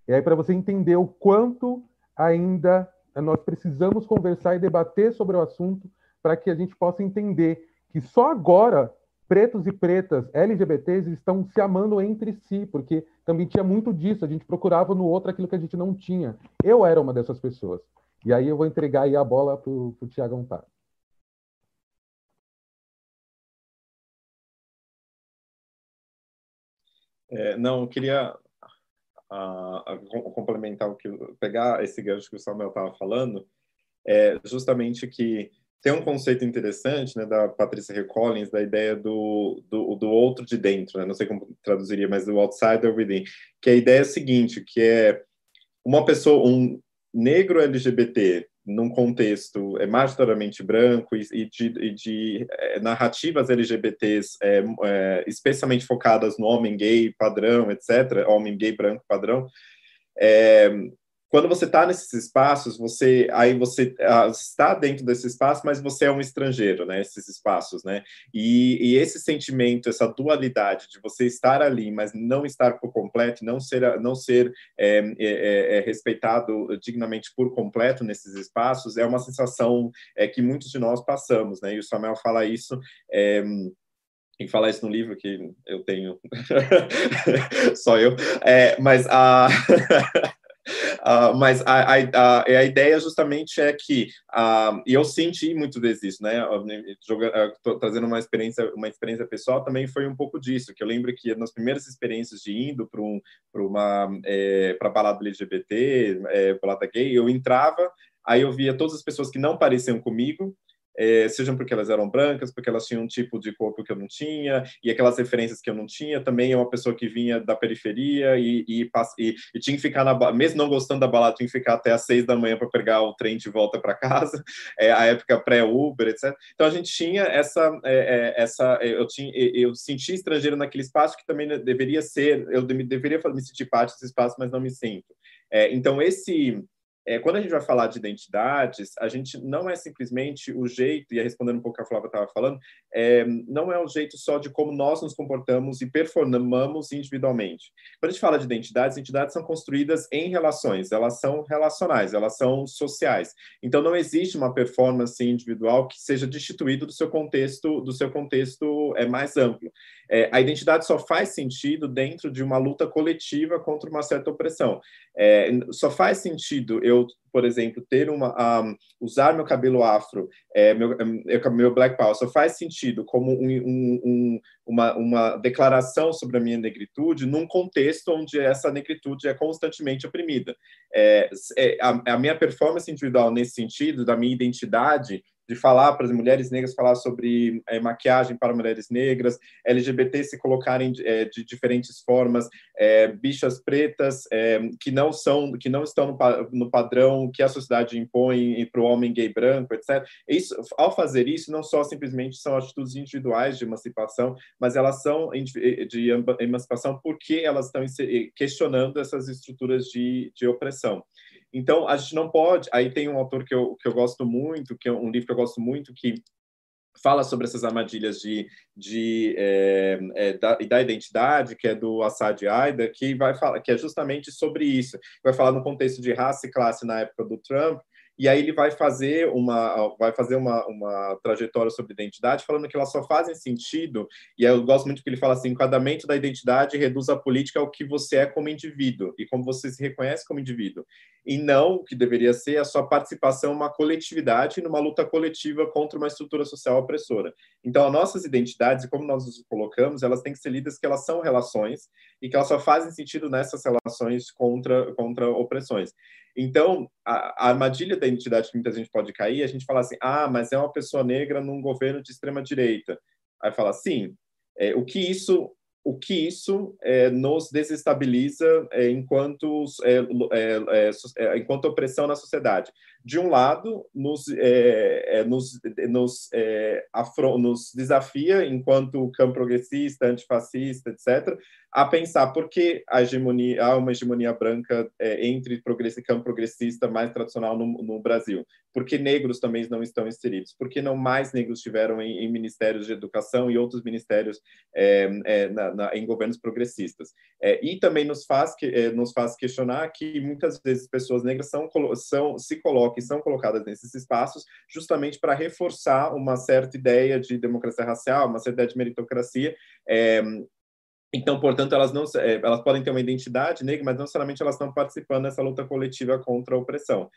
E aí para você entender o quanto ainda nós precisamos conversar e debater sobre o assunto para que a gente possa entender que só agora pretos e pretas LGBTs estão se amando entre si, porque também tinha muito disso, a gente procurava no outro aquilo que a gente não tinha. Eu era uma dessas pessoas. E aí eu vou entregar aí a bola para o Tiago Amparo. É, não, eu queria uh, complementar o que pegar esse gancho que o Samuel estava falando, é justamente que tem um conceito interessante, né, da Patricia Hill Collins, da ideia do, do, do outro de dentro, né, não sei como traduziria, mas do outsider within, que a ideia é a seguinte, que é uma pessoa, um negro LGBT num contexto é, majoritariamente branco e, e de, e de é, narrativas LGBTs é, é, especialmente focadas no homem gay padrão, etc., homem gay branco padrão, é, quando você está nesses espaços, você aí você uh, está dentro desse espaço, mas você é um estrangeiro, né? Esses espaços, né? E, e, esse sentimento, essa dualidade de você estar ali, mas não estar por completo, não ser não ser é, é, é, respeitado dignamente por completo nesses espaços, é uma sensação é, que muitos de nós passamos, né? E o Samuel fala isso. É, em falar isso no livro que eu tenho só eu é, mas a Uh, mas a, a, a, a, ideia justamente é que, uh, eu senti muito vezes isso, né? Trazendo uma experiência, uma experiência pessoal também foi um pouco disso, que eu lembro que nas primeiras experiências de indo para um, uma é, para balada LGBT, é, balada gay, eu entrava, aí eu via todas as pessoas que não pareciam comigo, é, sejam porque elas eram brancas, porque elas tinham um tipo de corpo que eu não tinha, e aquelas referências que eu não tinha. Também é uma pessoa que vinha da periferia e, e, e, e tinha que ficar na mesmo não gostando da balada, tinha que ficar até às seis da manhã para pegar o trem de volta para casa, é, a época pré-Uber, etc. Então a gente tinha essa, é, é essa eu tinha, eu senti estrangeiro naquele espaço que também deveria ser, eu deveria me sentir parte desse espaço, mas não me sinto. É, então esse é, quando a gente vai falar de identidades, a gente não é simplesmente o jeito, e respondendo um pouco o que a Flávia estava falando, é, não é o jeito só de como nós nos comportamos e performamos individualmente. Quando a gente fala de identidades, identidades são construídas em relações, elas são relacionais, elas são sociais. Então não existe uma performance individual que seja destituída do seu contexto, do seu contexto é mais amplo. É, a identidade só faz sentido dentro de uma luta coletiva contra uma certa opressão. É, só faz sentido eu, por exemplo, ter uma um, usar meu cabelo afro, é, meu, meu black power, só faz sentido como um, um, uma, uma declaração sobre a minha negritude num contexto onde essa negritude é constantemente oprimida. É, é a, a minha performance individual nesse sentido, da minha identidade, de falar para as mulheres negras, falar sobre é, maquiagem para mulheres negras, LGBT se colocarem é, de diferentes formas, é, bichas pretas que não são, que não estão no, no padrão que a sociedade impõe para o homem gay branco, etc. Isso, ao fazer isso, não só simplesmente são atitudes individuais de emancipação, mas elas são de emancipação porque elas estão questionando essas estruturas de, de opressão. Então, a gente não pode. Aí tem um autor que eu, que eu gosto muito, que é um livro que eu gosto muito, que fala sobre essas armadilhas de, de é, é, da, da, identidade, que é do Assad Aida, que vai falar, que é justamente sobre isso. Vai falar no contexto de raça e classe na época do Trump, e aí ele vai fazer uma vai fazer uma, uma trajetória sobre identidade falando que elas só fazem sentido e eu gosto muito que ele fala assim enquadramento da identidade reduz a política ao que você é como indivíduo e como você se reconhece como indivíduo e não o que deveria ser a sua participação em uma coletividade numa luta coletiva contra uma estrutura social opressora. Então as nossas identidades como nós nos colocamos elas têm que ser lidas que elas são relações e que elas só fazem sentido nessas relações contra contra opressões então, a, a, armadilha da identidade que muita gente pode cair, a gente fala assim, ah, mas é uma pessoa negra num governo de extrema direita. Aí fala, sim, é, o que isso o que isso é, nos desestabiliza é, enquanto, é, é, é, enquanto opressão na sociedade. De um lado, nos, nos, nos, afro, nos desafia, enquanto campo progressista, antifascista, etc., a pensar por que a hegemonia, há uma hegemonia branca é, entre progressi, campo progressista mais tradicional no, no, Brasil? Por que negros também não estão inseridos? Por que não mais negros estiveram em, em ministérios de educação e outros ministérios é, é, na, na, em governos progressistas? É, e também nos faz, que, é, nos faz questionar que muitas vezes pessoas negras são, são, se colocam e são colocadas nesses espaços justamente para reforçar uma certa ideia de democracia racial, uma certa ideia de meritocracia, é, então, portanto, elas não é, elas podem ter uma identidade negra, mas não necessariamente elas estão participando dessa luta coletiva contra a opressão.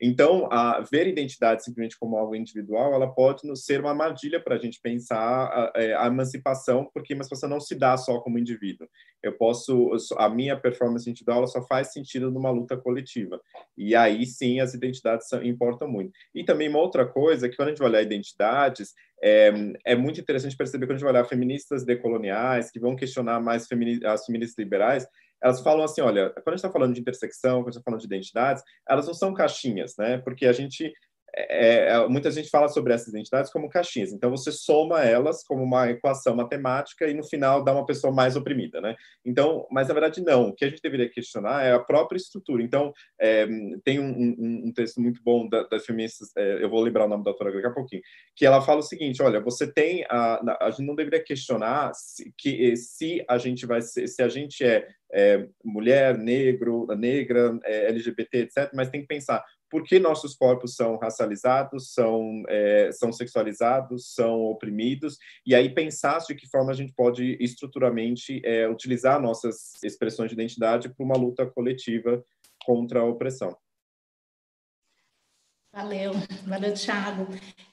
Então, a, ver identidade simplesmente como algo individual, ela pode ser uma armadilha para a gente pensar a, é, a, emancipação, porque a emancipação não se dá só como indivíduo. Eu posso, a minha performance individual só faz sentido numa luta coletiva. E aí sim as identidades são, importam muito. E também uma outra coisa, que quando a gente olhar identidades, é, é, muito interessante perceber quando a gente vai olhar feministas decoloniais, que vão questionar mais as feministas liberais, elas falam assim, olha, quando a gente está falando de intersecção, quando a gente está falando de identidades, elas não são caixinhas, né? Porque a gente é, é, muita gente fala sobre essas identidades como caixinhas. Então você soma elas como uma equação matemática e no final dá uma pessoa mais oprimida, né? Então, mas na verdade não. O que a gente deveria questionar é a própria estrutura. Então é, tem um, um, um, texto muito bom da, das feministas, é, eu vou lembrar o nome da autora daqui a pouquinho, que ela fala o seguinte: olha, você tem a, a gente não deveria questionar se, que se a gente vai ser, se a gente é, é mulher, negro, negra, é, LGBT, etc. Mas tem que pensar por que nossos corpos são racializados, são, é, são sexualizados, são oprimidos, e aí pensar de que forma a gente pode estruturalmente é, utilizar nossas expressões de identidade para uma luta coletiva contra a opressão. Valeu, valeu, Thiago.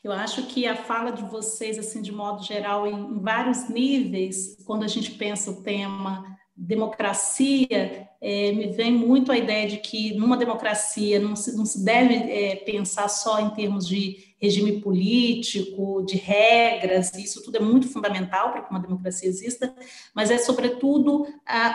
Eu acho que a fala de vocês, assim, de modo geral, em, em vários níveis, quando a gente pensa o tema democracia, é, me vem muito a ideia de que numa democracia não se, não se deve é, pensar só em termos de regime político, de regras, isso tudo é muito fundamental para que uma democracia exista, mas é sobretudo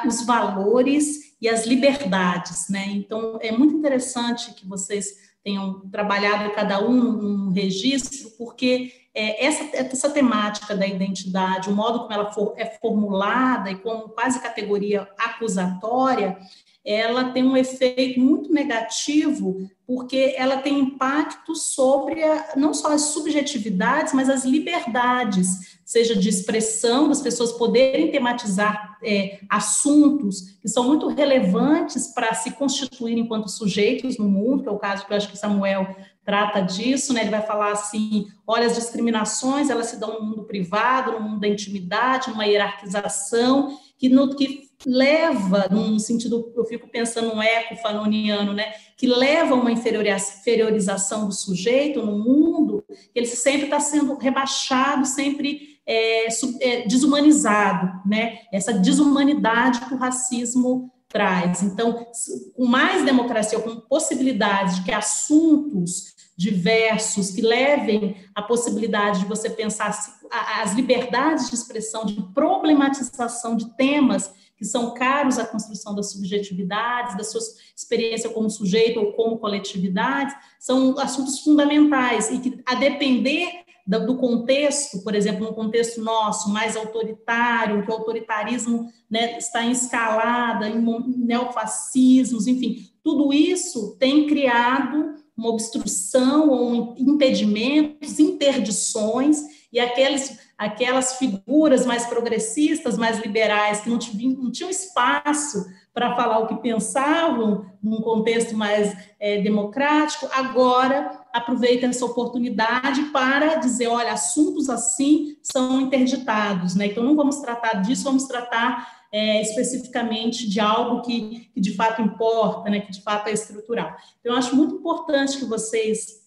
os valores e as liberdades, né? Então é muito interessante que vocês tenham trabalhado cada um num registro, porque é, essa, essa temática da identidade, o modo como ela for, é formulada e como quase categoria acusatória, ela tem um efeito muito negativo, porque ela tem impacto sobre a, não só as subjetividades, mas as liberdades, seja de expressão, das pessoas poderem tematizar é, assuntos que são muito relevantes para se constituir enquanto sujeitos no mundo, que é o caso que eu acho que Samuel trata disso, né? Ele vai falar assim: olha, as discriminações elas se dão no mundo privado, no mundo da intimidade, numa hierarquização que no que leva, num sentido, eu fico pensando um eco fanoniano, né, que leva a uma inferiorização do sujeito no mundo, ele sempre está sendo rebaixado, sempre é, é, desumanizado, né, essa desumanidade que o racismo traz. Então, com mais democracia, com possibilidades de que assuntos diversos que levem a possibilidade de você pensar as liberdades de expressão, de problematização de temas que são caros à construção das subjetividades, da sua experiência como sujeito ou como coletividade, são assuntos fundamentais e que, a depender do contexto, por exemplo, no contexto nosso, mais autoritário, que o autoritarismo né, está em escalada, em neofascismos, enfim, tudo isso tem criado uma obstrução ou impedimentos, interdições, e aqueles, aquelas figuras mais progressistas, mais liberais, que não não tinham espaço para falar o que pensavam num contexto mais é, democrático, agora aproveitam essa oportunidade para dizer, olha, assuntos assim são interditados, né? Então não vamos tratar disso, vamos tratar é, especificamente de algo que, que, de fato importa, né, que de fato é estrutural. Então, eu acho muito importante que vocês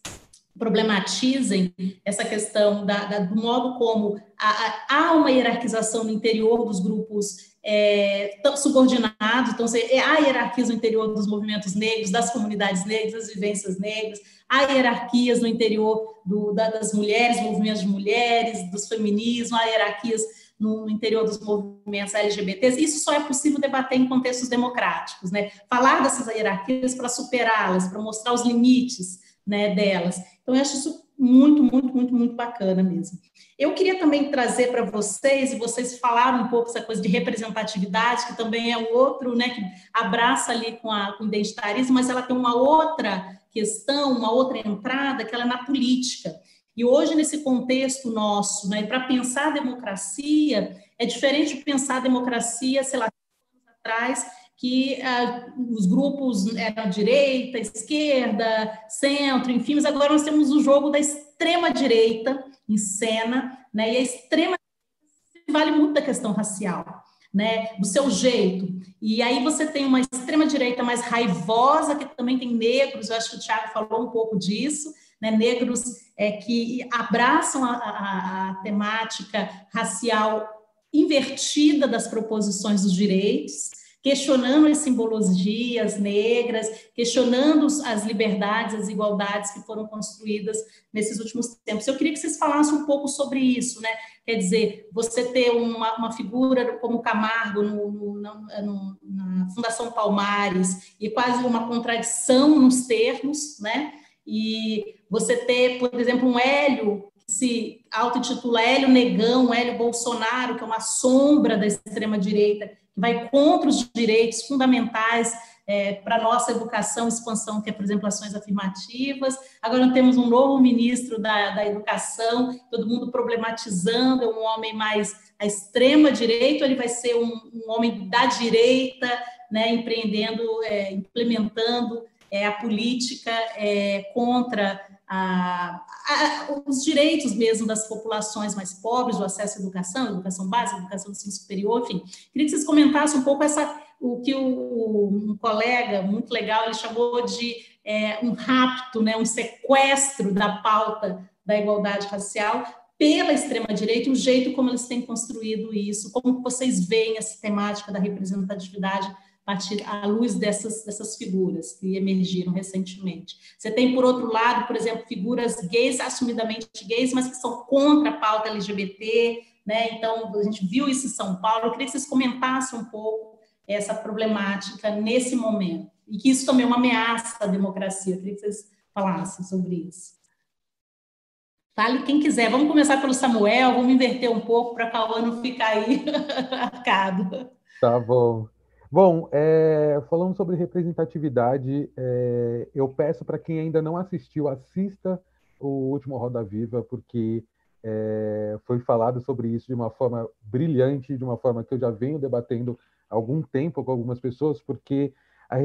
problematizem essa questão da, da, do modo como há uma hierarquização no interior dos grupos é, subordinados, então há hierarquias no interior dos movimentos negros, das comunidades negras, das vivências negras, há hierarquias no interior do, da, das mulheres, movimentos de mulheres, dos feminismos, há hierarquias no interior dos movimentos LGBTs, isso só é possível debater em contextos democráticos, né? Falar dessas hierarquias para superá-las, para mostrar os limites né, delas. Então, eu acho isso muito, muito, muito, muito bacana mesmo. Eu queria também trazer para vocês, e vocês falaram um pouco essa coisa de representatividade, que também é outro, né, que abraça ali com, a, com o identitarismo, mas ela tem uma outra questão, uma outra entrada, que ela é na política. E hoje, nesse contexto nosso, né, para pensar a democracia, é diferente de pensar a democracia, sei lá, atrás, que ah, os grupos eram direita, esquerda, centro, enfim, mas agora nós temos o jogo da extrema-direita em cena, né, e a extrema vale muito da questão racial. Né, do seu jeito. E aí você tem uma extrema direita mais raivosa, que também tem negros, eu acho que o Tiago falou um pouco disso, né, negros é, que abraçam a, a, a temática racial invertida das proposições dos direitos, questionando as simbologias negras, questionando as liberdades, as igualdades que foram construídas nesses últimos tempos. Eu queria que vocês falassem um pouco sobre isso, né? Quer dizer, você ter uma, uma figura como Camargo no, no, no, na Fundação Palmares e quase uma contradição nos termos, né? E você ter, por exemplo, um Hélio se auto-intitula Hélio Negão, Hélio Bolsonaro, que é uma sombra da extrema-direita, vai contra os direitos fundamentais é, para a nossa educação expansão, que é, por exemplo, ações afirmativas. Agora temos um novo ministro da, da Educação, todo mundo problematizando, é um homem mais à extrema-direita, ele vai ser um, um, homem da direita, né, empreendendo, é, implementando é, a política é, contra a, a, os direitos mesmo das populações mais pobres, o acesso à educação, educação básica, educação de ensino superior, enfim. Queria que vocês comentassem um pouco essa, o que o, um colega muito legal ele chamou de é, um rapto, né, um sequestro da pauta da igualdade racial pela extrema-direita, o jeito como eles têm construído isso, como vocês veem essa temática da representatividade partir à luz dessas, dessas figuras que emergiram recentemente. Você tem, por outro lado, por exemplo, figuras gays, assumidamente gays, mas que são contra a pauta LGBT, né? Então, a gente viu isso em São Paulo. Eu queria que vocês comentassem um pouco essa problemática nesse momento. E que isso também é uma ameaça à democracia. Eu queria que vocês falassem sobre isso. Fale quem quiser. Vamos começar pelo Samuel, vamos inverter um pouco para a Cauã não ficar aí arcado. Tá bom. Bom, é, falando sobre representatividade, é, eu peço para quem ainda não assistiu, assista o último Roda Viva, porque é, foi falado sobre isso de uma forma brilhante, de uma forma que eu já venho debatendo há algum tempo com algumas pessoas, porque a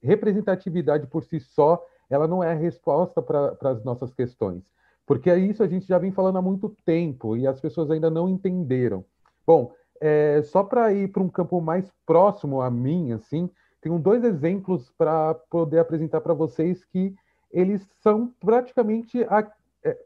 representatividade por si só, ela não é a resposta para as nossas questões, porque é isso a gente já vem falando há muito tempo e as pessoas ainda não entenderam. Bom, é, só para ir para um campo mais próximo a mim, assim, tenho dois exemplos para poder apresentar para vocês que eles são praticamente a, é,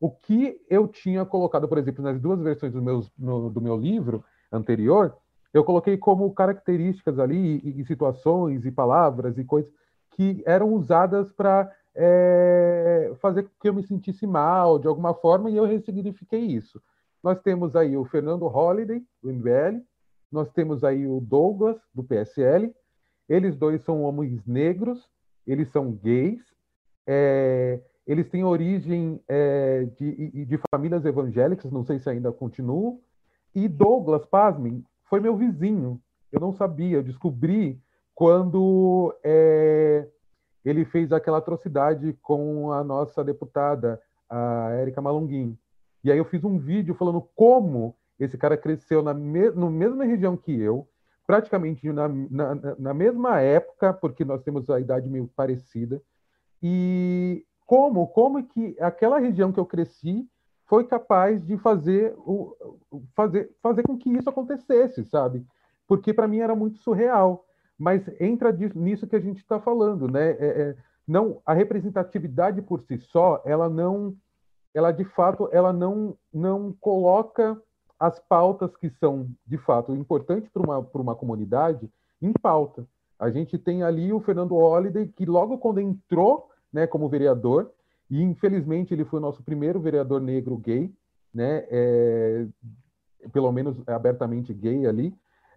o que eu tinha colocado, por exemplo, nas duas versões do, meus, no, do meu livro anterior, eu coloquei como características ali, e, e situações, e palavras, e coisas que eram usadas para é, fazer com que eu me sentisse mal, de alguma forma, e eu ressignifiquei isso. Nós temos aí o Fernando Holliday, do MBL, nós temos aí o Douglas, do PSL. Eles dois são homens negros, eles são gays, é, eles têm origem é, de, de, famílias evangélicas, não sei se ainda continuam. E Douglas, pasmem, foi meu vizinho. Eu não sabia, eu descobri quando é, ele fez aquela atrocidade com a nossa deputada, a Érica Malonguin. E aí eu fiz um vídeo falando como esse cara cresceu na, me na mesma região que eu, praticamente na, na, na, mesma época, porque nós temos a idade meio parecida, e como, como que aquela região que eu cresci foi capaz de fazer, o, fazer, fazer com que isso acontecesse, sabe? Porque para mim era muito surreal. Mas entra nisso que a gente está falando, né? É, é, não, a representatividade por si só, ela não ela de fato ela não não coloca as pautas que são de fato importantes para uma para uma comunidade em pauta. A gente tem ali o Fernando Holliday que logo quando entrou, né, como vereador e infelizmente ele foi o nosso primeiro vereador negro gay, né, é, pelo menos abertamente gay ali.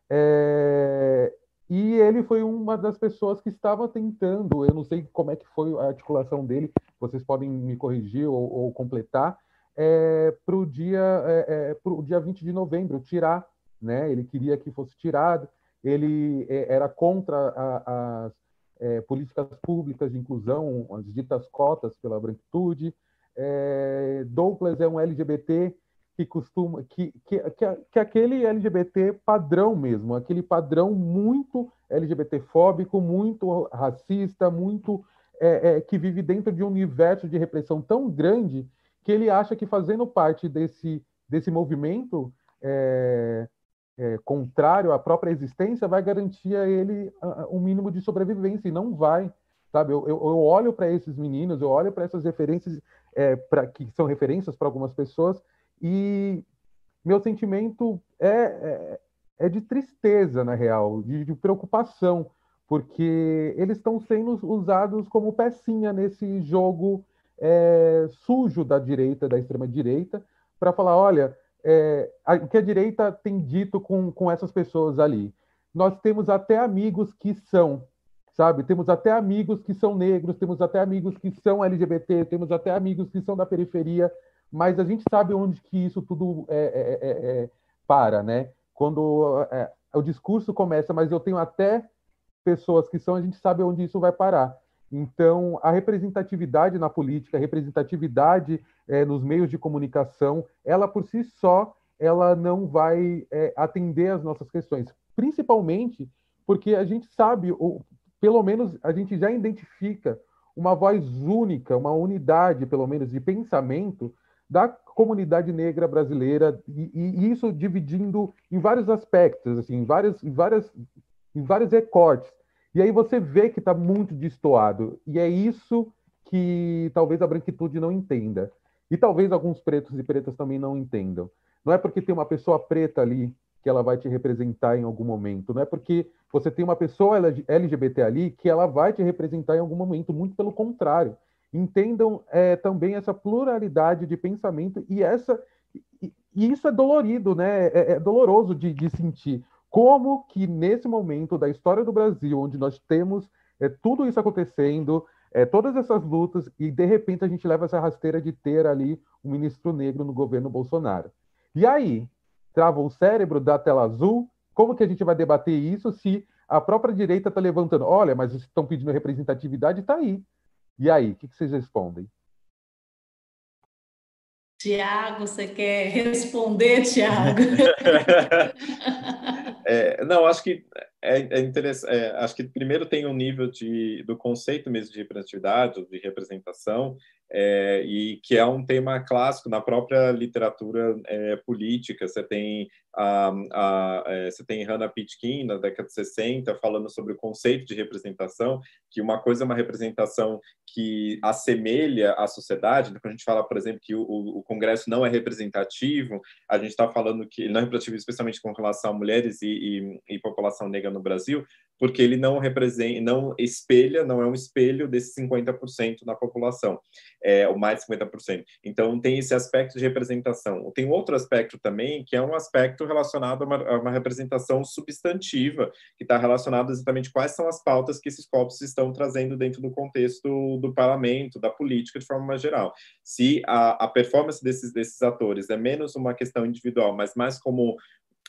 É, e ele foi uma das pessoas que estava tentando, eu não sei como é que foi a articulação dele, vocês podem me corrigir ou, ou completar, é, para o dia, é, é, dia 20 de novembro, tirar. Né? Ele queria que fosse tirado, ele é, era contra as é, políticas públicas de inclusão, as ditas cotas pela branquitude. É, Douglas é um LGBT que costuma que, que, que, que aquele LGBT padrão mesmo, aquele padrão muito LGBTfóbico, muito racista, muito é, é, que vive dentro de um universo de repressão tão grande que ele acha que fazendo parte desse desse movimento é, é contrário à própria existência vai garantir a ele um mínimo de sobrevivência e não vai sabe? Eu, eu, eu olho para esses meninos eu olho para essas referências é, para que são referências para algumas pessoas e meu sentimento é, é, é de tristeza, na real, de, de preocupação, porque eles estão sendo usados como pecinha nesse jogo é, sujo da direita, da extrema-direita, para falar: olha, é, o que a direita tem dito com, com essas pessoas ali. Nós temos até amigos que são, sabe? Temos até amigos que são negros, temos até amigos que são LGBT, temos até amigos que são da periferia, mas a gente sabe onde que isso tudo é, é, é, é para, né? Quando é, o discurso começa, mas eu tenho até pessoas que são, a gente sabe onde isso vai parar. Então, a representatividade na política, a representatividade é, nos meios de comunicação, ela por si só, ela não vai atender às nossas questões, principalmente porque a gente sabe, ou pelo menos a gente já identifica uma voz única, uma unidade, pelo menos, de pensamento da comunidade negra brasileira e, e, isso dividindo em vários aspectos, assim, em várias, em várias, em vários recortes. E aí você vê que está muito destoado. E é isso que talvez a branquitude não entenda. E talvez alguns pretos e pretas também não entendam. Não é porque tem uma pessoa preta ali que ela vai te representar em algum momento. Não é porque você tem uma pessoa LGBT ali que ela vai te representar em algum momento. Muito pelo contrário entendam é, também essa pluralidade de pensamento e essa e, e isso é dolorido, né? É, é doloroso de, de, sentir como que nesse momento da história do Brasil, onde nós temos é, tudo isso acontecendo, é, todas essas lutas e de repente a gente leva essa rasteira de ter ali um ministro negro no governo Bolsonaro. E aí trava o cérebro da tela azul. Como que a gente vai debater isso se A própria direita está levantando, olha, mas estão pedindo representatividade, está aí. E aí, o que, que vocês respondem? Tiago, você quer responder, Tiago? é, não, acho que é, é interessante. É, acho que primeiro tem um nível de, do conceito mesmo de representatividade, de representação, é, e que é um tema clássico na própria literatura é, política. Você tem a, a, é, você tem Hannah Pitkin na década de 60 falando sobre o conceito de representação, que uma coisa é uma representação que assemelha a sociedade. Quando a gente fala, por exemplo, que o, o Congresso não é representativo, a gente está falando que ele não é representativo, especialmente com relação a mulheres e, e, e população negra no Brasil, porque ele não representa, não espelha, não é um espelho desses 50% da população, é, ou mais de 50%. Então, tem esse aspecto de representação. Tem outro aspecto também, que é um aspecto relacionado a uma, a uma representação substantiva, que está relacionado exatamente quais são as pautas que esses corpos estão trazendo dentro do contexto do parlamento, da política de forma mais geral. Se a, a performance desses, desses atores é menos uma questão individual, mas mais como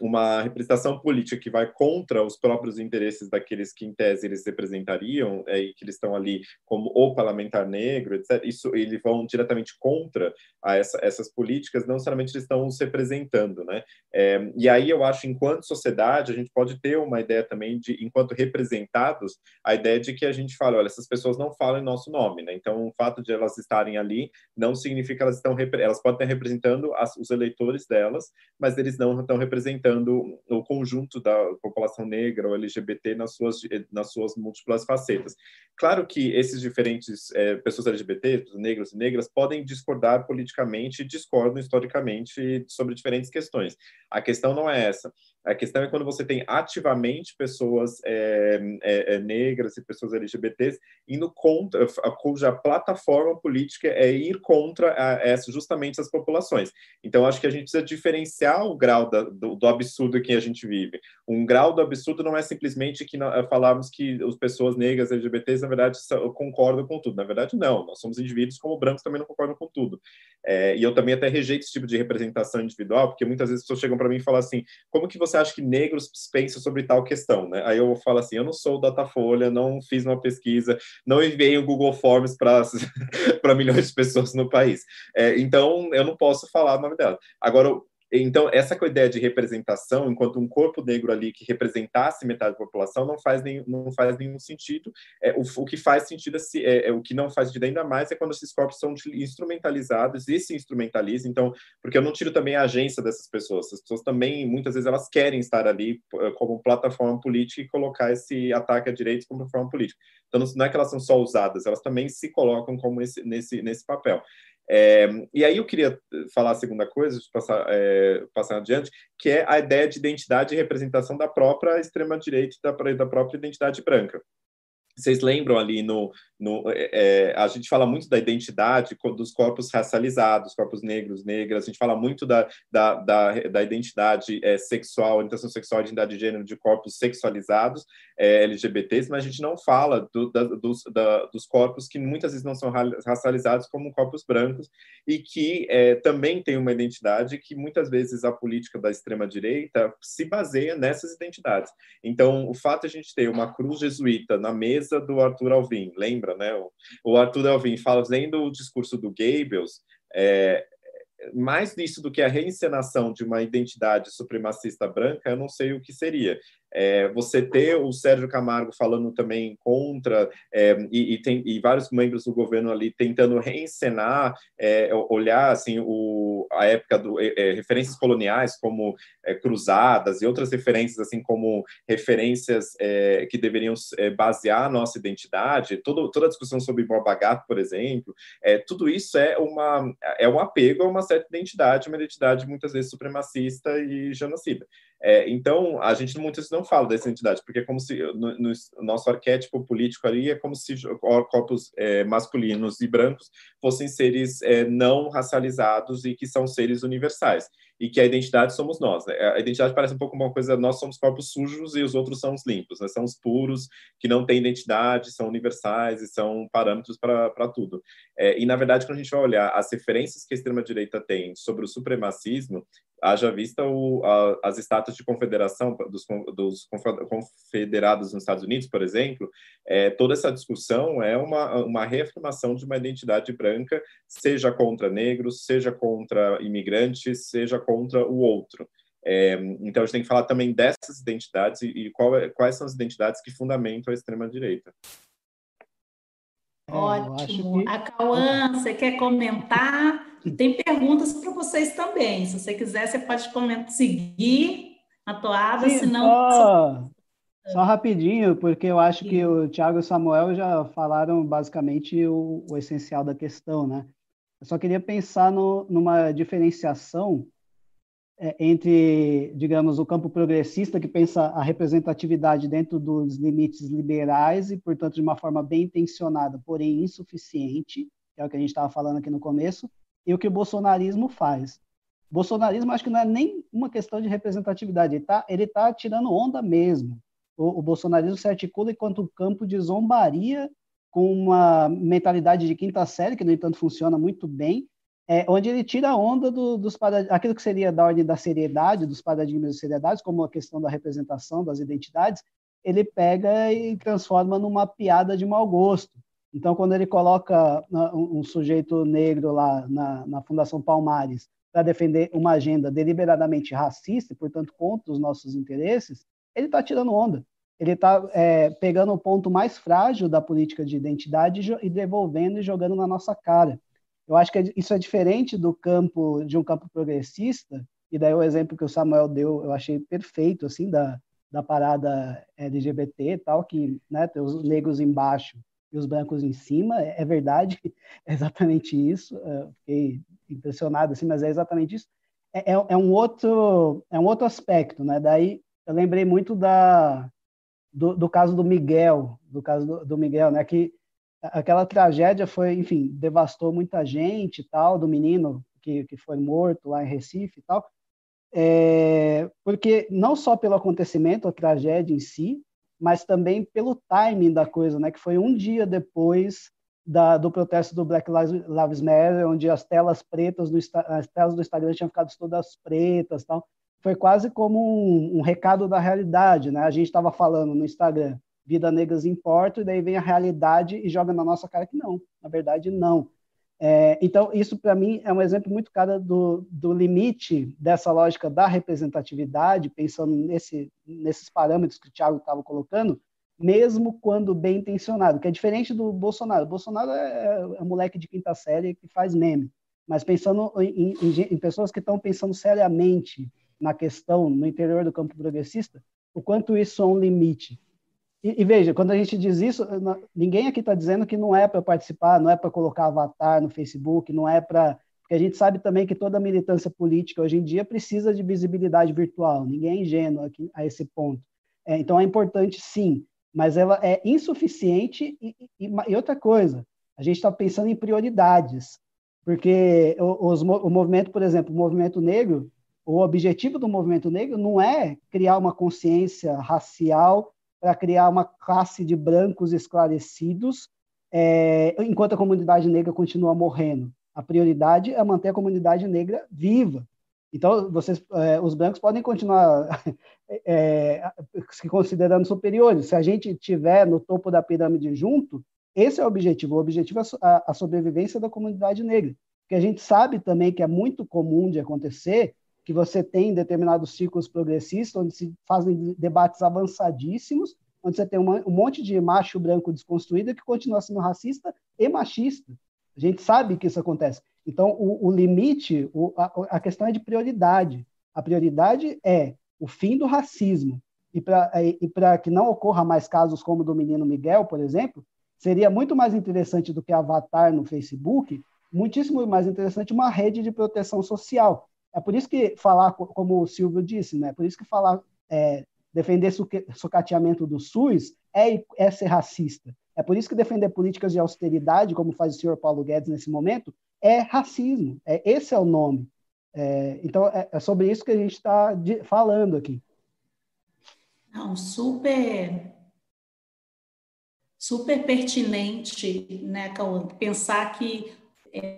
uma representação política que vai contra os próprios interesses daqueles que, em tese, eles representariam, é, e que eles estão ali como o parlamentar negro, etc., isso, eles vão diretamente contra essa, essas políticas, não necessariamente eles estão os representando, né? É, e aí eu acho, enquanto sociedade, a gente pode ter uma ideia também de, enquanto representados, a ideia de que a gente fala, olha, essas pessoas não falam em nosso nome, né? Então, o fato de elas estarem ali não significa que elas estão, elas podem estar representando as, os eleitores delas, mas eles não estão representando representando o conjunto da população negra ou LGBT nas suas, nas suas múltiplas facetas. Claro que esses diferentes é, pessoas LGBT, negros e negras, podem discordar politicamente e discordam historicamente sobre diferentes questões. A questão não é essa. A questão é quando você tem ativamente pessoas é, é, é negras e pessoas LGBTs indo contra, cuja plataforma política é ir contra a, essa, justamente essas populações. Então, acho que a gente precisa diferenciar o grau da, do, do, absurdo que a gente vive. Um grau do absurdo não é simplesmente que nós, falarmos que as pessoas negras LGBTs, na verdade, concordam com tudo. Na verdade, não. Nós somos indivíduos como brancos também não concordam com tudo. É, e eu também até rejeito esse tipo de representação individual, porque muitas vezes as pessoas chegam para mim e falam assim: como que você acha que negros pensam sobre tal questão? Né? Aí eu falo assim: eu não sou Datafolha, não fiz uma pesquisa, não enviei o Google Forms para milhões de pessoas no país. É, então eu não posso falar o nome dela. Agora, então, essa ideia de representação, enquanto um corpo negro ali que representasse metade da população, não faz, não faz nenhum sentido. É, o, o que faz sentido, é, é, é, o que não faz sentido ainda mais é quando esses corpos são instrumentalizados e se instrumentalizam. Então, porque eu não tiro também a agência dessas pessoas. As pessoas também, muitas vezes, elas querem estar ali eh, como plataforma política e colocar esse ataque a direitos como plataforma política. Então, não é que elas são só usadas, elas também se colocam como esse, nesse, nesse papel. É, e aí eu queria falar a segunda coisa, passar, é, passar adiante, que é a ideia de identidade e representação da própria extrema-direita e da, da própria identidade branca. Vocês lembram ali no, no é, é, a gente fala muito da identidade dos corpos racializados, corpos negros, negras. A gente fala muito da, da, da, da identidade é, sexual, orientação sexual, identidade de gênero de corpos sexualizados, é, LGBTs, mas a gente não fala do, da, dos, da, dos corpos que muitas vezes não são racializados como corpos brancos e que é, também tem uma identidade que muitas vezes a política da extrema direita se baseia nessas identidades. Então, o fato de a gente ter uma cruz jesuíta na mesa do Arthur Alvim, lembra, né? O, o Arthur Alvim, fazendo o discurso do Goebbels, é, mais nisso do que a reencenação de uma identidade supremacista branca, eu não sei o que seria. É, você ter o Sérgio Camargo falando também contra, é, e, e, tem, e vários membros do governo ali tentando reencenar, é, olhar assim, o, a época do é, é, referências coloniais como é, cruzadas e outras referências assim como referências que deveriam basear a nossa identidade, todo, toda a discussão sobre Borba Gato, por exemplo, tudo isso é, uma, é um apego a uma certa identidade, uma identidade muitas vezes supremacista e genocida. Então, a gente muitas vezes não fala dessa entidade, porque é como se no, no nosso arquétipo político ali é como se corpos é, masculinos e brancos fossem seres é, não racializados e que são seres universais e que a identidade somos nós. Né? A identidade parece um pouco uma coisa, nós somos corpos sujos e os outros são os limpos, né? são os puros, que não têm identidade, são universais e são parâmetros para tudo. É, e, na verdade, quando a gente vai olhar as referências que a extrema-direita tem sobre o supremacismo, haja vista o, a, as estátuas de confederação dos, dos, confederados nos Estados Unidos, por exemplo, é, toda essa discussão é uma, uma reafirmação de uma identidade branca, seja contra negros, seja contra imigrantes, seja contra o outro. É, então, a gente tem que falar também dessas identidades e, e qual, é, quais são as identidades que fundamentam a extrema-direita. É, Ótimo. Que... A Cauã, você quer comentar? Tem perguntas para vocês também. Se você quiser, você pode comentar, seguir a toada, Sim, senão. Só, só rapidinho, porque eu acho que o Tiago e o Samuel já falaram basicamente o, o, essencial da questão, né? Eu só queria pensar no, numa diferenciação entre, digamos, o campo progressista, que pensa a representatividade dentro dos limites liberais e, portanto, de uma forma bem intencionada, porém insuficiente, que é o que a gente estava falando aqui no começo, e o que o bolsonarismo faz. O bolsonarismo acho que não é nem uma questão de representatividade, ele está ele tá tirando onda mesmo. O, o bolsonarismo se articula enquanto campo de zombaria com uma mentalidade de quinta série, que, no entanto, funciona muito bem, é, onde ele tira a onda do, dos aquilo que seria da ordem da seriedade, dos paradigmas de seriedade, como a questão da representação das identidades, ele pega e transforma numa piada de mau gosto. Então, quando ele coloca um, um sujeito negro lá na, na Fundação Palmares para defender uma agenda deliberadamente racista e, portanto, contra os nossos interesses, ele está tirando onda. Ele está é, pegando o ponto mais frágil da política de identidade e devolvendo e jogando na nossa cara. Eu acho que é isso é diferente do campo de um campo progressista, e daí o exemplo que o Samuel deu, eu achei perfeito, assim, da, da parada LGBT e tal, que né, tem os negros embaixo e os brancos em cima, é, é verdade, é exatamente isso, eu fiquei impressionado, assim, mas é exatamente isso. É, é, é, um outro é um outro aspecto, né? Daí eu lembrei muito da do, do caso do Miguel, do caso do, do Miguel, né? Que aquela tragédia foi, enfim, devastou muita gente tal, do menino que, que foi morto lá em Recife e tal, é, porque não só pelo acontecimento, a tragédia em si, mas também pelo timing da coisa, né, que foi um dia depois da, do protesto do Black Lives Matter, onde as telas pretas, do, as telas do Instagram tinham ficado todas pretas tal, foi quase como um, um recado da realidade, né, a gente estava falando no Instagram, vida negras importa, e daí vem a realidade e joga na nossa cara que não, na verdade não. É, então, isso para mim é um exemplo muito claro do, do limite dessa lógica da representatividade, pensando nesse, nesses parâmetros que o Thiago estava colocando, mesmo quando bem intencionado, que é diferente do Bolsonaro. O Bolsonaro é, é um moleque de quinta série que faz meme, mas pensando em, em, em pessoas que estão pensando seriamente na questão no interior do campo progressista, o quanto isso é um limite. E, e, veja, quando a gente diz isso, ninguém aqui está dizendo que não é para participar, não é para colocar avatar no Facebook, não é para. Porque a gente sabe também que toda militância política hoje em dia precisa de visibilidade virtual, ninguém é ingênuo aqui, a esse ponto. É, então é importante sim, mas ela é insuficiente. E, e, e outra coisa, a gente está pensando em prioridades, porque os, o movimento, por exemplo, o movimento negro, o objetivo do movimento negro não é criar uma consciência racial para criar uma classe de brancos esclarecidos, é, enquanto a comunidade negra continua morrendo. A prioridade é manter a comunidade negra viva. Então, vocês, é, os brancos podem continuar é, se considerando superiores. Se a gente tiver no topo da pirâmide junto, esse é o objetivo. O objetivo é a, a sobrevivência da comunidade negra. Porque a gente sabe também que é muito comum de acontecer que você tem determinados círculos progressistas, onde se fazem debates avançadíssimos, onde você tem um monte de macho branco desconstruído que continua sendo racista e machista. A gente sabe que isso acontece. Então, o, o limite, o, a, a, questão é de prioridade. A prioridade é o fim do racismo. E para que não ocorra mais casos como o do menino Miguel, por exemplo, seria muito mais interessante do que Avatar no Facebook, muitíssimo mais interessante uma rede de proteção social, é por isso que falar, como o Silvio disse, né? Por isso que falar, é, defender sucateamento do SUS é, é ser racista. É por isso que defender políticas de austeridade, como faz o senhor Paulo Guedes nesse momento, é racismo. É, esse é o nome. É, então, é, é, sobre isso que a gente está falando aqui. Não, super, super pertinente, né, Cauã? Pensar que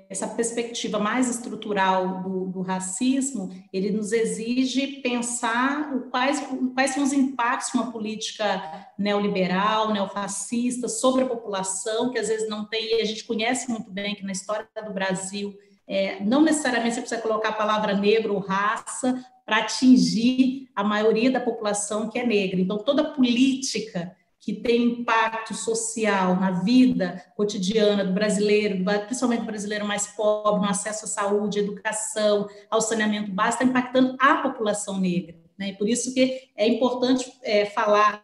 essa perspectiva mais estrutural do, do, racismo, ele nos exige pensar o, quais, quais são os impactos de uma política neoliberal, neofascista sobre a população, que às vezes não tem, e a gente conhece muito bem que na história do Brasil, é, não necessariamente você precisa colocar a palavra negro ou raça para atingir a maioria da população que é negra. Então, toda política que tem impacto social na vida cotidiana do brasileiro, principalmente do brasileiro mais pobre, no acesso à saúde, à educação, ao saneamento básico, está impactando a população negra. Né? E por isso que é importante é, falar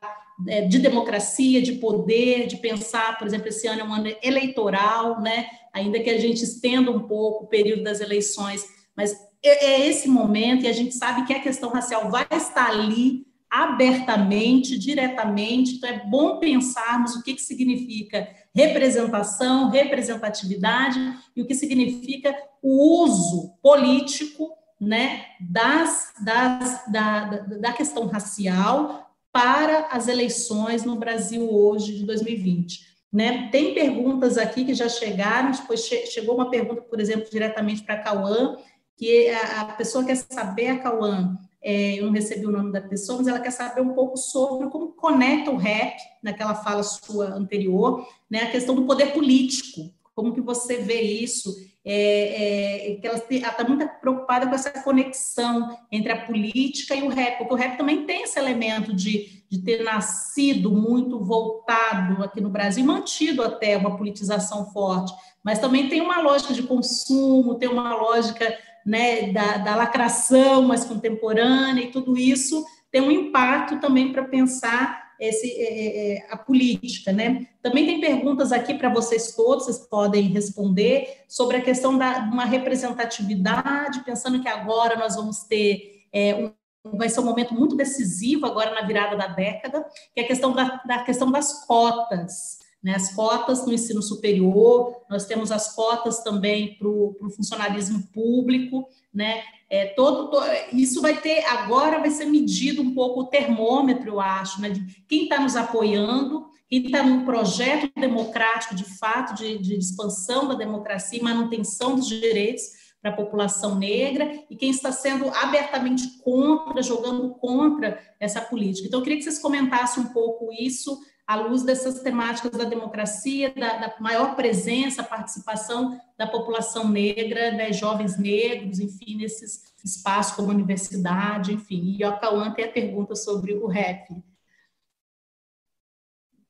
é, de democracia, de poder, de pensar, por exemplo, esse ano é um ano eleitoral, né? ainda que a gente estenda um pouco o período das eleições, mas é, é esse momento e a gente sabe que a questão racial vai estar ali abertamente, diretamente. Então, é bom pensarmos o que, que significa representação, representatividade e o que significa o uso político né, das, das, da, da questão racial para as eleições no Brasil hoje de 2020. Né? Tem perguntas aqui que já chegaram, depois chegou uma pergunta, por exemplo, diretamente para a Cauã, que a, a pessoa quer saber, a Cauã, é, eu não recebi o nome da pessoa, mas ela quer saber um pouco sobre como conecta o rap, naquela fala sua anterior, né, a questão do poder político, como que você vê isso, é, é, que ela está muito preocupada com essa conexão entre a política e o rap, porque o rap também tem esse elemento de, de ter nascido muito voltado aqui no Brasil, mantido até uma politização forte, mas também tem uma lógica de consumo, tem uma lógica né, da, da lacração mais contemporânea e tudo isso tem um impacto também para pensar esse, é, é, é, a política, né? Também tem perguntas aqui para vocês todos, vocês podem responder sobre a questão da uma representatividade, pensando que agora nós vamos ter é, um, vai ser um momento muito decisivo agora na virada da década, que é a questão da, da questão das cotas né, as cotas no ensino superior, nós temos as cotas também para o funcionalismo público, né? É, todo, todo, isso vai ter, agora vai ser medido um pouco o termômetro, eu acho, né, de quem está nos apoiando, quem está num projeto democrático, de fato, de, de expansão da democracia e manutenção dos direitos para a população negra e quem está sendo abertamente contra, jogando contra essa política. Então, eu queria que vocês comentassem um pouco isso à luz dessas temáticas da democracia, da, da maior presença, participação da população negra, das jovens negros, enfim, nesses espaços como a universidade, enfim. E o Cauã tem a pergunta sobre o rap.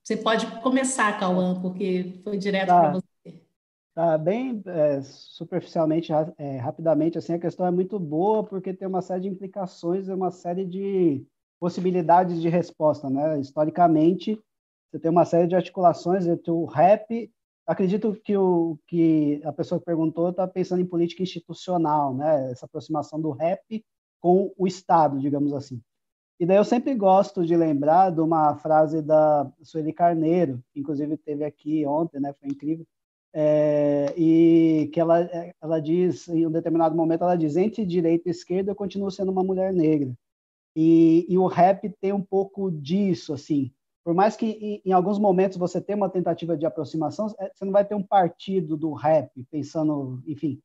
Você pode começar, Cauã, porque foi direto tá. para você. Tá bem é, superficialmente, é, rapidamente, assim, a questão é muito boa porque tem uma série de implicações e uma série de possibilidades de resposta, né? Historicamente, você tem uma série de articulações entre o rap. Acredito que o que a pessoa que perguntou está pensando em política institucional, né? Essa aproximação do rap com o Estado, digamos assim. E daí eu sempre gosto de lembrar de uma frase da Sueli Carneiro, que inclusive teve aqui ontem, né? Foi incrível. É, e que ela, ela diz, em um determinado momento, ela diz: entre direita e esquerda, eu continuo sendo uma mulher negra. E, e o rap tem um pouco disso, assim por mais que em, alguns momentos você tenha uma tentativa de aproximação, é, você não vai ter um partido do rap pensando, enfim,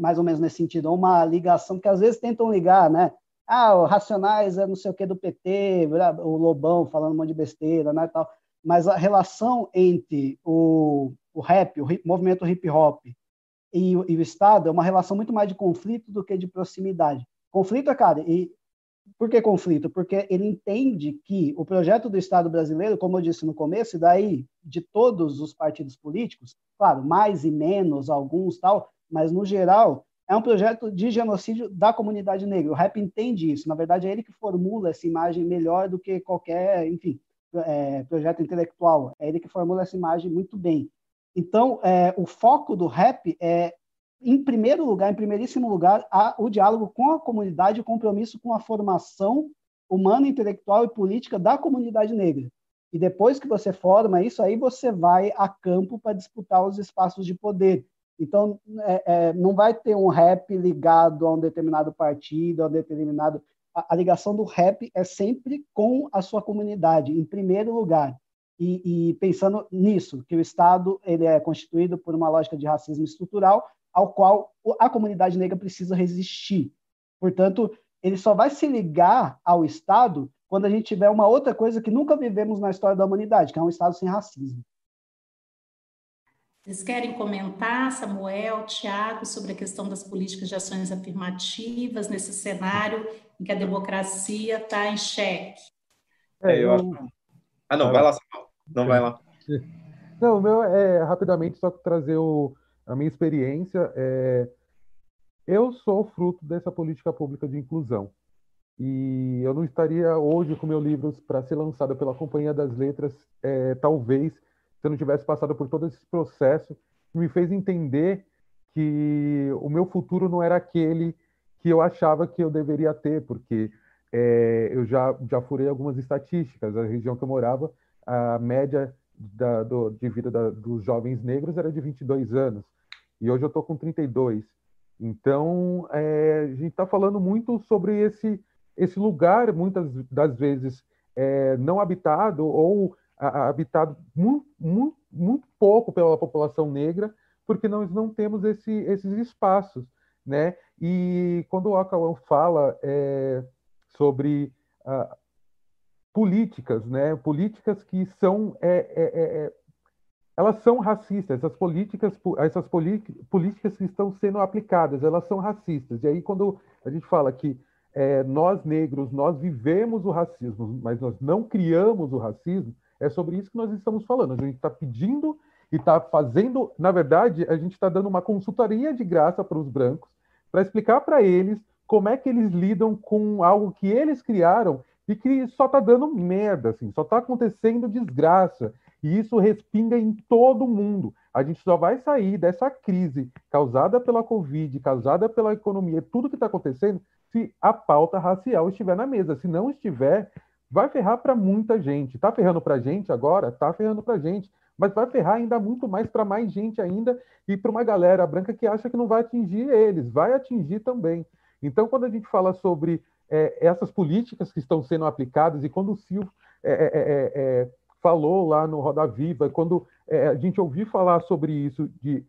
mais ou menos nesse sentido, ou uma ligação, que às vezes tentam ligar, né? Ah, o Racionais é não sei o que do PT, o Lobão falando um monte de besteira, né, tal. Mas a relação entre o, o rap, o hip, movimento hip hop e, e, o Estado é uma relação muito mais de conflito do que de proximidade. Conflito, é, cara, e por que conflito? Porque ele entende que o projeto do Estado brasileiro, como eu disse no começo, e daí de todos os partidos políticos, claro, mais e menos, alguns tal, mas no geral, é um projeto de genocídio da comunidade negra. O rap entende isso. Na verdade, é ele que formula essa imagem melhor do que qualquer, enfim, é, projeto intelectual. É ele que formula essa imagem muito bem. Então, é, o foco do rap é em primeiro lugar, em primeiríssimo lugar, o diálogo com a comunidade, o compromisso com a formação humana, intelectual e política da comunidade negra. E depois que você forma isso, aí você vai a campo para disputar os espaços de poder. Então, é, é, não vai ter um rap ligado a um determinado partido, a um determinado. A, a ligação do rap é sempre com a sua comunidade, em primeiro lugar. e, e, pensando nisso, que o Estado ele é constituído por uma lógica de racismo estrutural ao qual a comunidade negra precisa resistir. Portanto, ele só vai se ligar ao Estado quando a gente tiver uma outra coisa que nunca vivemos na história da humanidade, que é um Estado sem racismo. Vocês querem comentar, Samuel, Tiago, sobre a questão das políticas de ações afirmativas nesse cenário em que a democracia está em xeque? É, eu acho. Ah, não, vai lá, Samuel. Não vai lá. Não, meu é rapidamente só trazer o, a minha experiência. É, eu sou fruto dessa política pública de inclusão. E eu não estaria hoje com meu livro para ser lançado pela Companhia das Letras, é, talvez se eu não tivesse passado por todo esse processo, que me fez entender que o meu futuro não era aquele que eu achava que eu deveria ter, porque é, eu já, já furei algumas estatísticas. A região que eu morava, a média da, do, de vida da, dos jovens negros era de 22 anos, e hoje eu estou com 32. Então, é, a gente está falando muito sobre esse, esse lugar, muitas das vezes, é, não habitado ou habitado muito, muito, muito pouco pela população negra, porque nós não temos esse, esses espaços, né? E quando o Acauão fala é, sobre ah, políticas, né? Políticas que são é, é, é, é elas são racistas. Essas políticas, essas políticas que estão sendo aplicadas, elas são racistas. E aí quando a gente fala que é, nós negros nós vivemos o racismo, mas nós não criamos o racismo, é sobre isso que nós estamos falando. A gente está pedindo e está fazendo, na verdade, a gente está dando uma consultoria de graça para os brancos para explicar para eles como é que eles lidam com algo que eles criaram e que só está dando merda, assim, só está acontecendo desgraça. E isso respinga em todo mundo. A gente só vai sair dessa crise causada pela Covid, causada pela economia, tudo que está acontecendo, se a pauta racial estiver na mesa. Se não estiver, vai ferrar para muita gente. Está ferrando para gente agora? Está ferrando para gente. Mas vai ferrar ainda muito mais para mais gente ainda e para uma galera branca que acha que não vai atingir eles. Vai atingir também. Então, quando a gente fala sobre é, essas políticas que estão sendo aplicadas, e quando o Silvio é, é falou lá no Roda Viva, quando é, a gente ouviu falar sobre isso, de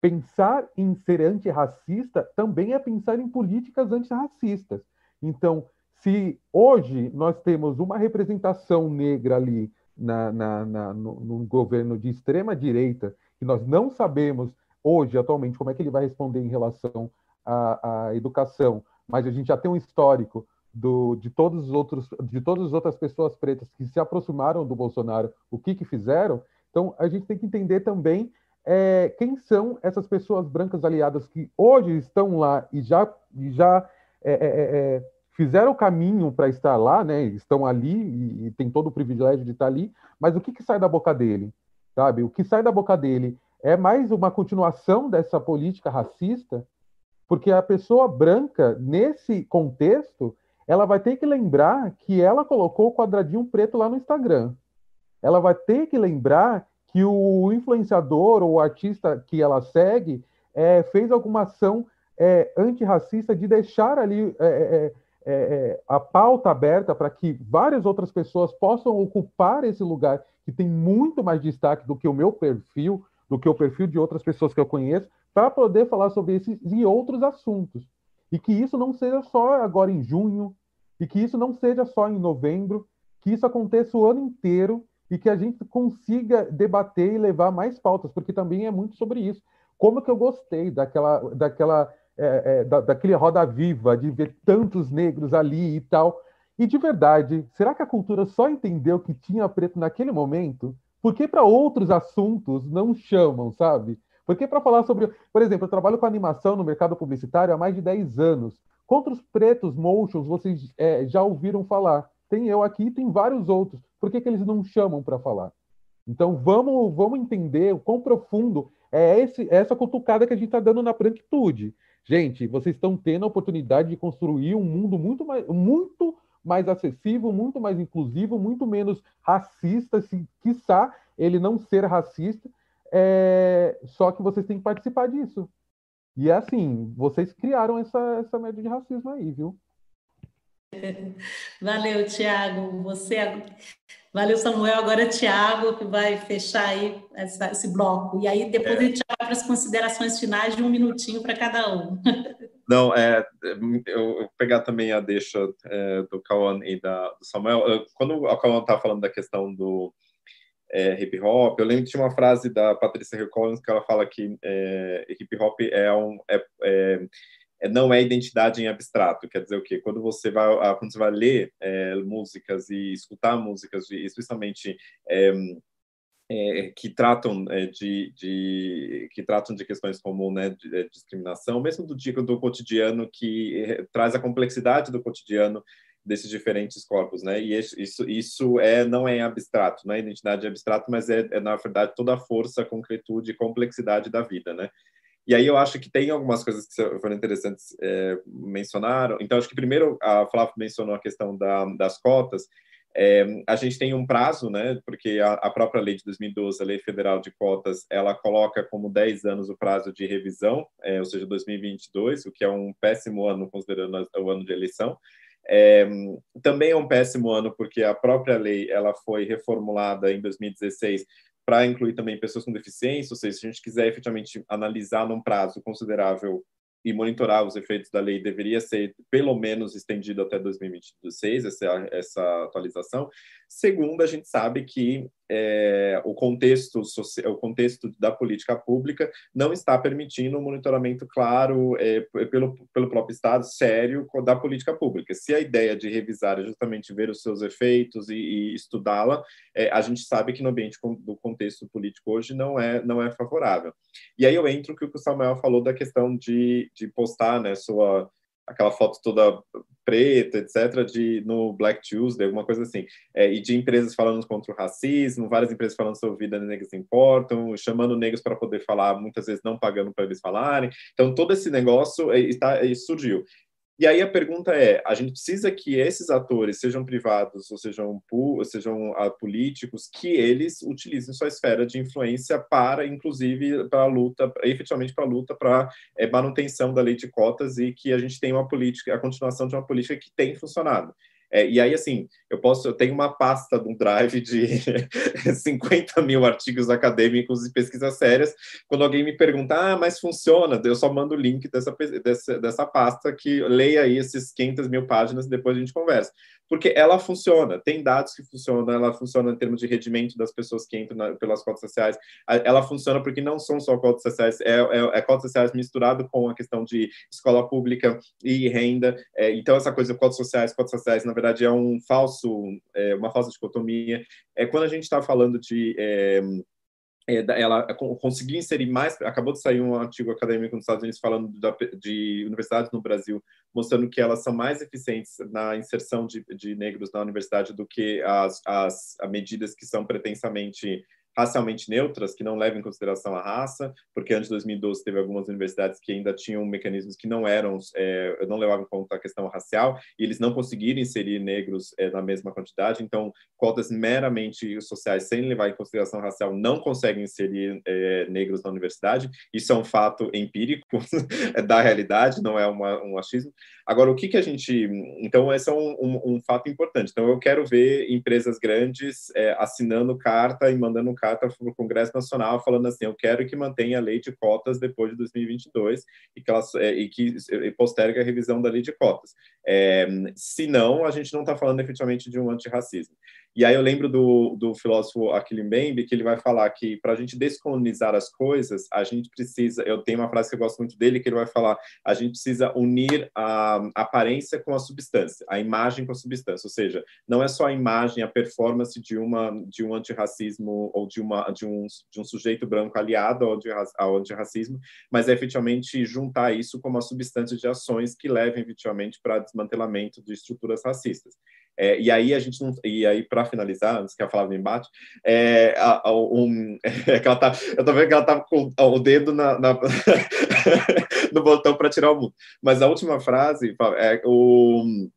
pensar em ser antirracista, também é pensar em políticas antirracistas. Então, se hoje nós temos uma representação negra ali na, na, na no, no, governo de extrema direita, que nós não sabemos hoje, atualmente, como é que ele vai responder em relação à, à educação, mas a gente já tem um histórico do, de todos os outros, de todas as outras pessoas pretas que se aproximaram do Bolsonaro, o que que fizeram. Então a gente tem que entender também é, quem são essas pessoas brancas aliadas que hoje estão lá e já, já é, é, é fizeram o caminho para estar lá, né? Estão ali e, e tem todo o privilégio de estar ali, mas o que, que sai da boca dele, sabe? O que sai da boca dele é mais uma continuação dessa política racista, porque a pessoa branca nesse contexto ela vai ter que lembrar que ela colocou o quadradinho preto lá no Instagram. Ela vai ter que lembrar que o influenciador ou o artista que ela segue é, fez alguma ação é, antirracista de deixar ali é, é é, é, a pauta aberta para que várias outras pessoas possam ocupar esse lugar que tem muito mais destaque do que o meu perfil, do que o perfil de outras pessoas que eu conheço, para poder falar sobre esses e outros assuntos. E que isso não seja só agora em junho, e que isso não seja só em novembro, que isso aconteça o ano inteiro e que a gente consiga debater e levar mais pautas, porque também é muito sobre isso. Como que eu gostei daquela, daquela é, é, da, daquele roda viva, de ver tantos negros ali e tal. E de verdade, será que a cultura só entendeu que tinha preto naquele momento? Por que para outros assuntos não chamam, sabe? Porque para falar sobre. Por exemplo, eu trabalho com animação no mercado publicitário há mais de 10 anos. Quantos pretos motions vocês é, já ouviram falar? Tem eu aqui tem vários outros. Por que, que eles não chamam para falar? Então vamos, vamos entender o quão profundo é esse, essa cutucada que a gente está dando na branquitude. Gente, vocês estão tendo a oportunidade de construir um mundo muito mais, muito mais acessível, muito mais inclusivo, muito menos racista, se quiçá ele não ser racista, é... só que vocês têm que participar disso. E é assim, vocês criaram essa, essa média de racismo aí, viu? Valeu, Tiago. Você Valeu, Samuel. Agora é Tiago, que vai fechar aí essa, esse bloco. E aí depois é. a gente vai para as considerações finais de um minutinho para cada um. Não, é, eu vou pegar também a deixa é, do Cauã e da, do Samuel. Quando o Cauã estava falando da questão do é, hip hop, eu lembro que tinha uma frase da Patrícia Hill Collins que ela fala que é, hip hop é um. É, é, é, não é identidade em abstrato, quer dizer o quê? Quando você vai, quando você vai ler é, músicas e escutar músicas, especialmente é, que tratam é, de, de, que tratam de questões como né, de, de discriminação, mesmo do dia do cotidiano que é, traz a complexidade do cotidiano desses diferentes corpos, né? E isso, isso é não é abstrato, não é identidade abstrato, mas é, é na verdade toda a força, concretude e complexidade da vida, né? E aí eu acho que tem algumas coisas que foram interessantes é, mencionaram. Então acho que primeiro a Flávia mencionou a questão da, das cotas. É, a gente tem um prazo, né? Porque a, a, própria lei de 2012, a lei federal de cotas, ela coloca como 10 anos o prazo de revisão, é, ou seja, 2022, o que é um péssimo ano considerando o ano de eleição. É, também é um péssimo ano porque a própria lei ela foi reformulada em 2016 para incluir também pessoas com deficiência, ou seja, se a gente quiser efetivamente analisar num prazo considerável e monitorar os efeitos da lei deveria ser pelo menos estendido até 2026 essa essa atualização. Segundo, a gente sabe que é, o contexto social, o contexto da política pública não está permitindo um monitoramento claro é, pelo pelo próprio Estado sério da política pública. Se a ideia de revisar é justamente ver os seus efeitos e, e estudá-la, é, a gente sabe que no ambiente do contexto político hoje não é não é favorável. E aí eu entro que o que o Samuel falou da questão de, de postar, né, sua aquela foto toda preta, etc., de, no Black Tuesday, alguma coisa assim, é, e de empresas falando contra o racismo, várias empresas falando sobre vida negros importam, chamando negros para poder falar, muitas vezes não pagando para eles falarem. Então, todo esse negócio é, está, surgiu. E aí a pergunta é: a gente precisa que esses atores, sejam privados ou sejam, ou sejam uh, políticos, que eles utilizem sua esfera de influência para, inclusive, para a luta, efetivamente para a luta para é, manutenção da lei de cotas e que a gente tenha uma política, a continuação de uma política que tem funcionado. É, e aí, assim, eu posso, eu tenho uma pasta de um drive de 50 mil artigos acadêmicos e pesquisas sérias. Quando alguém me pergunta, ah, mas funciona, eu só mando o link dessa, dessa, dessa pasta que leia aí esses 500 mil páginas e depois a gente conversa porque ela funciona, tem dados que funcionam, ela funciona em termos de rendimento das pessoas que entram na, pelas cotas sociais, ela funciona porque não são só cotas sociais, é, é, é cotas sociais misturado com a questão de escola pública e renda, é, então essa coisa de cotas sociais, cotas sociais, na verdade é um falso, é, uma falsa dicotomia, é quando a gente está falando de é, ela conseguiu inserir mais. Acabou de sair um artigo acadêmico nos Estados Unidos falando de universidades no Brasil, mostrando que elas são mais eficientes na inserção de, de negros na universidade do que as, as medidas que são pretensamente racialmente neutras, que não levam em consideração a raça, porque antes de 2012 teve algumas universidades que ainda tinham mecanismos que não eram, é, não levavam em conta a questão racial, e eles não conseguiram inserir negros é, na mesma quantidade, então cotas meramente sociais, sem levar em consideração racial, não conseguem inserir é, negros na universidade, isso é um fato empírico da realidade, não é uma, um achismo. Agora, o que que a gente... Então, esse é um, um, um fato importante. Então, eu quero ver empresas grandes é, assinando carta e mandando carta para o Congresso Nacional falando assim, eu quero que mantenha a lei de cotas depois de 2022 e que, ela, é, e que e postergue a revisão da lei de cotas. É, se não, a gente não está falando efetivamente de um antirracismo. E aí eu lembro do, do filósofo Achille Mbembe, que ele vai falar que para a gente descolonizar as coisas, a gente precisa, eu tenho uma frase que eu gosto muito dele, que ele vai falar, a gente precisa unir a aparência com a substância, a imagem com a substância, ou seja, não é só a imagem, a performance de uma de um antirracismo ou de uma de um, de um sujeito branco aliado ao, ao antirracismo, mas é efetivamente juntar isso com uma substância de ações que levem efetivamente para desmantelamento de estruturas racistas. É, e aí a gente não, e aí para finalizar, antes que eu falar do embate, é, a, a, um, é que ela tá, eu tô vendo que ela tá com o dedo na, na no botão para tirar o mundo. Mas a última frase é o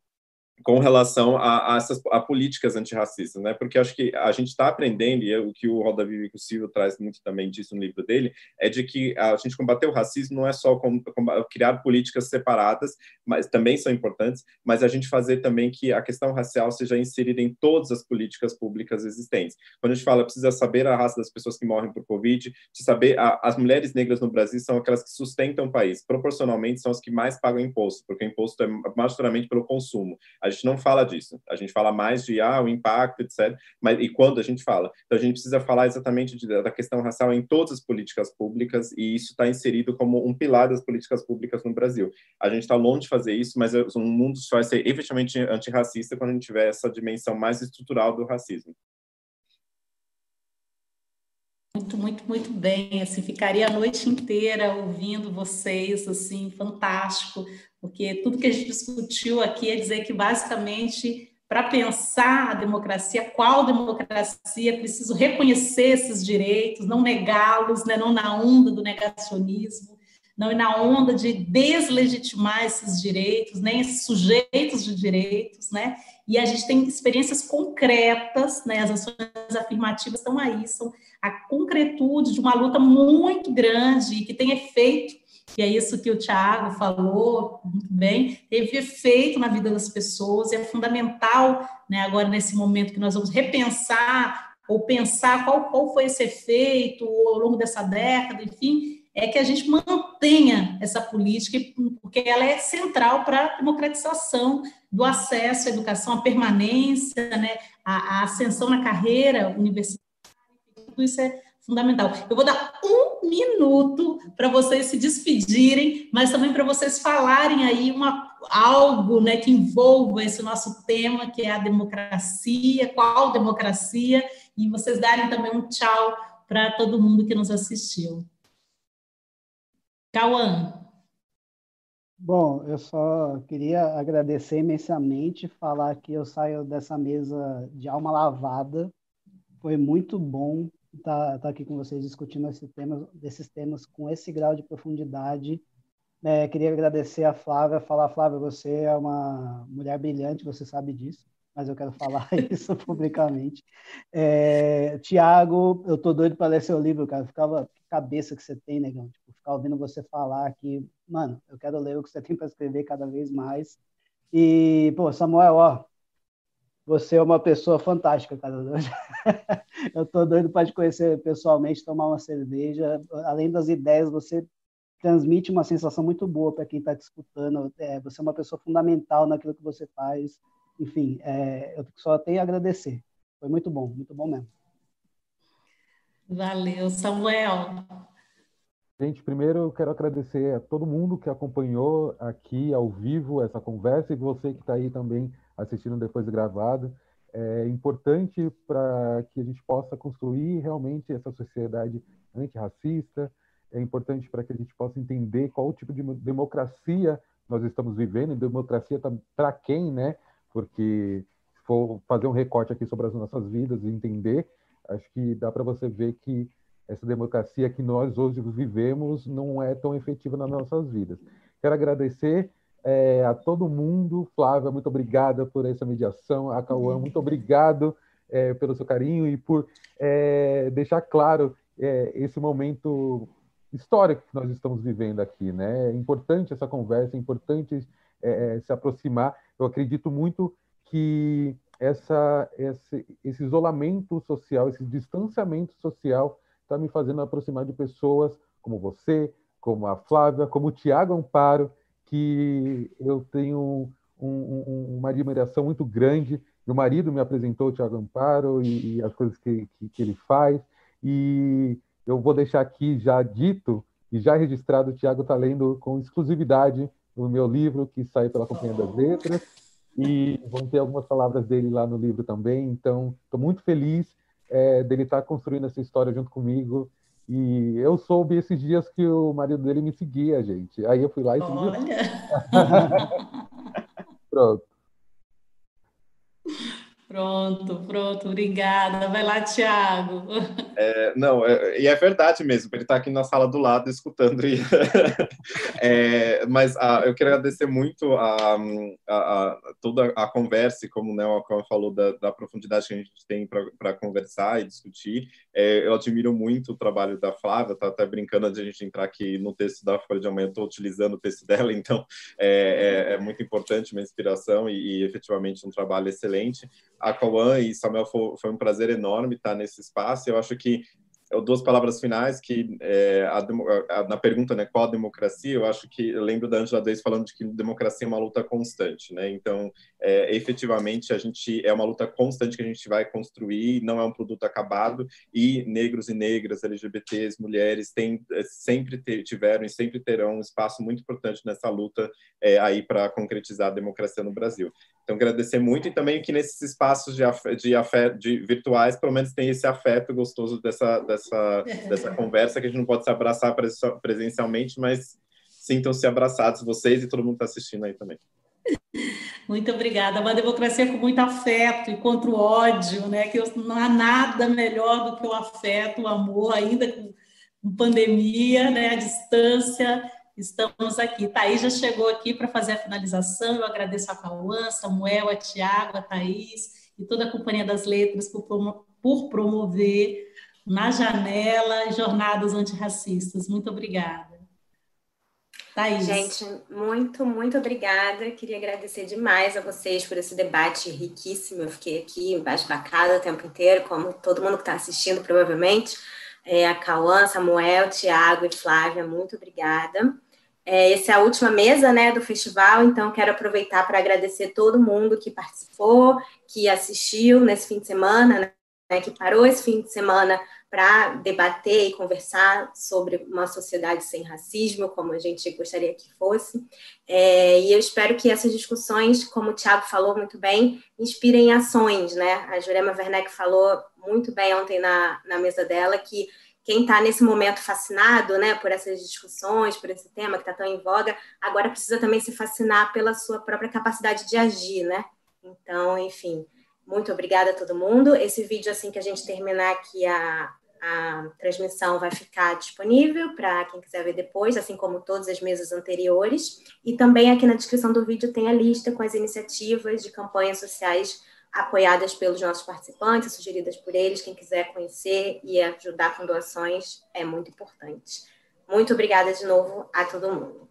com relação a, a, essas a políticas antirracistas, né? Porque acho que a gente está aprendendo e o que o Roda Viva Silvio traz muito também disso no livro dele é de que a gente combater o racismo não é só com, com, criar políticas separadas, mas também são importantes, mas a gente fazer também que a questão racial seja inserida em todas as políticas públicas existentes. Quando a gente fala precisa saber a raça das pessoas que morrem por Covid, saber a, as mulheres negras no Brasil são aquelas que sustentam o país, proporcionalmente são as que mais pagam imposto, porque o imposto é majoritariamente pelo consumo. Gente não fala disso. A gente fala mais de ah, o impacto, etc. Mas e quando a gente fala? Então a gente precisa falar exatamente de, da questão racial em todas as políticas públicas e isso está inserido como um pilar das políticas públicas no Brasil. A gente está longe de fazer isso, mas um mundo só vai ser efetivamente antirracista quando a gente tiver essa dimensão mais estrutural do racismo. Muito, muito, muito bem. Assim, ficaria a noite inteira ouvindo vocês, assim, fantástico porque tudo que a gente discutiu aqui é dizer que, basicamente, para pensar a democracia, qual democracia, preciso reconhecer esses direitos, não negá-los, né? não na onda do negacionismo, não na onda de deslegitimar esses direitos, nem esses sujeitos de direitos, né? E a gente tem experiências concretas, né? As ações afirmativas estão aí, são a concretude de uma luta muito grande e que tem efeito e é isso que o Tiago falou muito bem, teve efeito na vida das pessoas, e é fundamental, né, agora nesse momento que nós vamos repensar ou pensar qual, qual foi esse efeito ao longo dessa década, enfim, é que a gente mantenha essa política, porque ela é central para a democratização do acesso à educação, a permanência, né, a, a ascensão na carreira universitária, tudo isso é fundamental. Eu vou dar um minuto para vocês se despedirem, mas também para vocês falarem aí uma, algo né, que envolva esse nosso tema, que é a democracia, qual democracia, e vocês darem também um tchau para todo mundo que nos assistiu. Cauã. Bom, eu só queria agradecer imensamente, falar que eu saio dessa mesa de alma lavada. Foi muito bom tá, tá aqui com vocês discutindo esse tema, desses temas com esse grau de profundidade. É, queria agradecer a Flávia, falar, Flávia, você é uma mulher brilhante, você sabe disso, mas eu quero falar isso publicamente. É, Tiago, eu tô doido para ler seu livro, cara. Ficava que cabeça que você tem, negão. Tipo, ficar ouvindo você falar aqui, mano, eu quero ler o que você tem para escrever cada vez mais. E, pô, Samuel, ó, você é uma pessoa fantástica, cara. Eu tô doido para te conhecer pessoalmente, tomar uma cerveja. Além das ideias, você transmite uma sensação muito boa para quem está te escutando. É, você é uma pessoa fundamental naquilo que você faz. Enfim, é, eu só tenho a agradecer. Foi muito bom, muito bom mesmo. Valeu, Samuel. Gente, primeiro eu quero agradecer a todo mundo que acompanhou aqui ao vivo essa conversa e você que está aí também assistindo depois gravado. É importante para que a gente possa construir realmente essa sociedade antirracista, é importante para que a gente possa entender qual tipo de democracia nós estamos vivendo, e democracia tá para quem, né? Porque se for fazer um recorte aqui sobre as nossas vidas e entender, acho que dá para você ver que essa democracia que nós hoje vivemos não é tão efetiva nas nossas vidas. Quero agradecer é, a todo mundo. Flávia, muito obrigada por essa mediação. A Cauã, uhum. muito obrigado é, pelo seu carinho e por é, deixar claro é, esse momento histórico que nós estamos vivendo aqui. Né? É importante essa conversa, é importante é, é, se aproximar. Eu acredito muito que essa, esse, esse isolamento social, esse distanciamento social está me fazendo aproximar de pessoas como você, como a Flávia, como o Tiago Amparo, que eu tenho um, um, uma admiração muito grande. Meu marido me apresentou o Tiago Amparo e, e, as coisas que, que, que, ele faz. E eu vou deixar aqui já dito e já registrado, o Tiago está lendo com exclusividade o meu livro, que sai pela Companhia das Letras. E vão ter algumas palavras dele lá no livro também. Então, estou muito feliz é, dele estar tá construindo essa história junto comigo e eu soube esses dias que o marido dele me seguia, gente. Aí eu fui lá e segui. Olha! Pronto. Pronto, pronto, obrigada. Vai lá, Tiago. É, não, é, e é verdade mesmo, ele está aqui na sala do lado escutando. E, é, mas a, ah, eu quero agradecer muito a, a, a, toda a conversa, e como né, o Alcão falou, da, da, profundidade que a gente tem para conversar e discutir. É, eu admiro muito o trabalho da Flávia, está até brincando de a gente entrar aqui no texto da Folha de Amanhã, estou utilizando o texto dela, então é, é, é muito importante, uma inspiração e, e efetivamente um trabalho excelente a Cauã e Samuel, foi, foi, um prazer enorme estar nesse espaço. Eu acho que duas palavras finais que é, a, a, na pergunta né qual a democracia eu acho que eu lembro da Angela Davis falando de que democracia é uma luta constante né? Então é, efetivamente a gente é uma luta constante que a gente vai construir não é um produto acabado e negros e negras LGBTs mulheres têm é, sempre tiveram e sempre terão um espaço muito importante nessa luta é, aí para concretizar a democracia no Brasil. Então, agradecer muito e também que nesses espaços de, de, de virtuais, pelo menos tem esse afeto gostoso dessa, dessa, dessa conversa, que a gente não pode se abraçar presencialmente, mas sintam-se abraçados vocês e todo mundo está assistindo aí também. Muito obrigada. Uma democracia com muito afeto e contra o ódio, né? Que não há nada melhor do que o afeto, o amor, ainda com, com pandemia, né? A distância estamos aqui. Thaís já chegou aqui para fazer a finalização. Eu agradeço a Cauã, Samuel, a Tiago, a Thaís e toda a Companhia das Letras por, por promover na janela jornadas antirracistas. Muito obrigada. Thaís. Gente, muito, muito obrigada. Queria agradecer demais a vocês por esse debate riquíssimo. Eu fiquei aqui embasbacada o tempo inteiro, como todo mundo que está assistindo, provavelmente. É, a Cauã, Samuel, Tiago e Flávia, muito obrigada. É, essa é a última mesa né, do festival, então quero aproveitar para agradecer todo mundo que participou, que assistiu nesse fim de semana, né, que parou esse fim de semana para debater e conversar sobre uma sociedade sem racismo, como a gente gostaria que fosse. É, e eu espero que essas discussões, como o Tiago falou muito bem, inspirem ações. Né? A Jurema Werneck falou muito bem ontem na, na mesa dela que quem está nesse momento fascinado né, por essas discussões, por esse tema que está tão em voga, agora precisa também se fascinar pela sua própria capacidade de agir, né? Então, enfim, muito obrigada a todo mundo. Esse vídeo, assim que a gente terminar aqui a, a transmissão, vai ficar disponível para quem quiser ver depois, assim como todas as mesas anteriores. E também aqui na descrição do vídeo tem a lista com as iniciativas de campanhas sociais apoiadas pelos nossos participantes, sugeridas por eles. Quem quiser conhecer e ajudar com doações é muito importante. Muito obrigada de novo a todo mundo.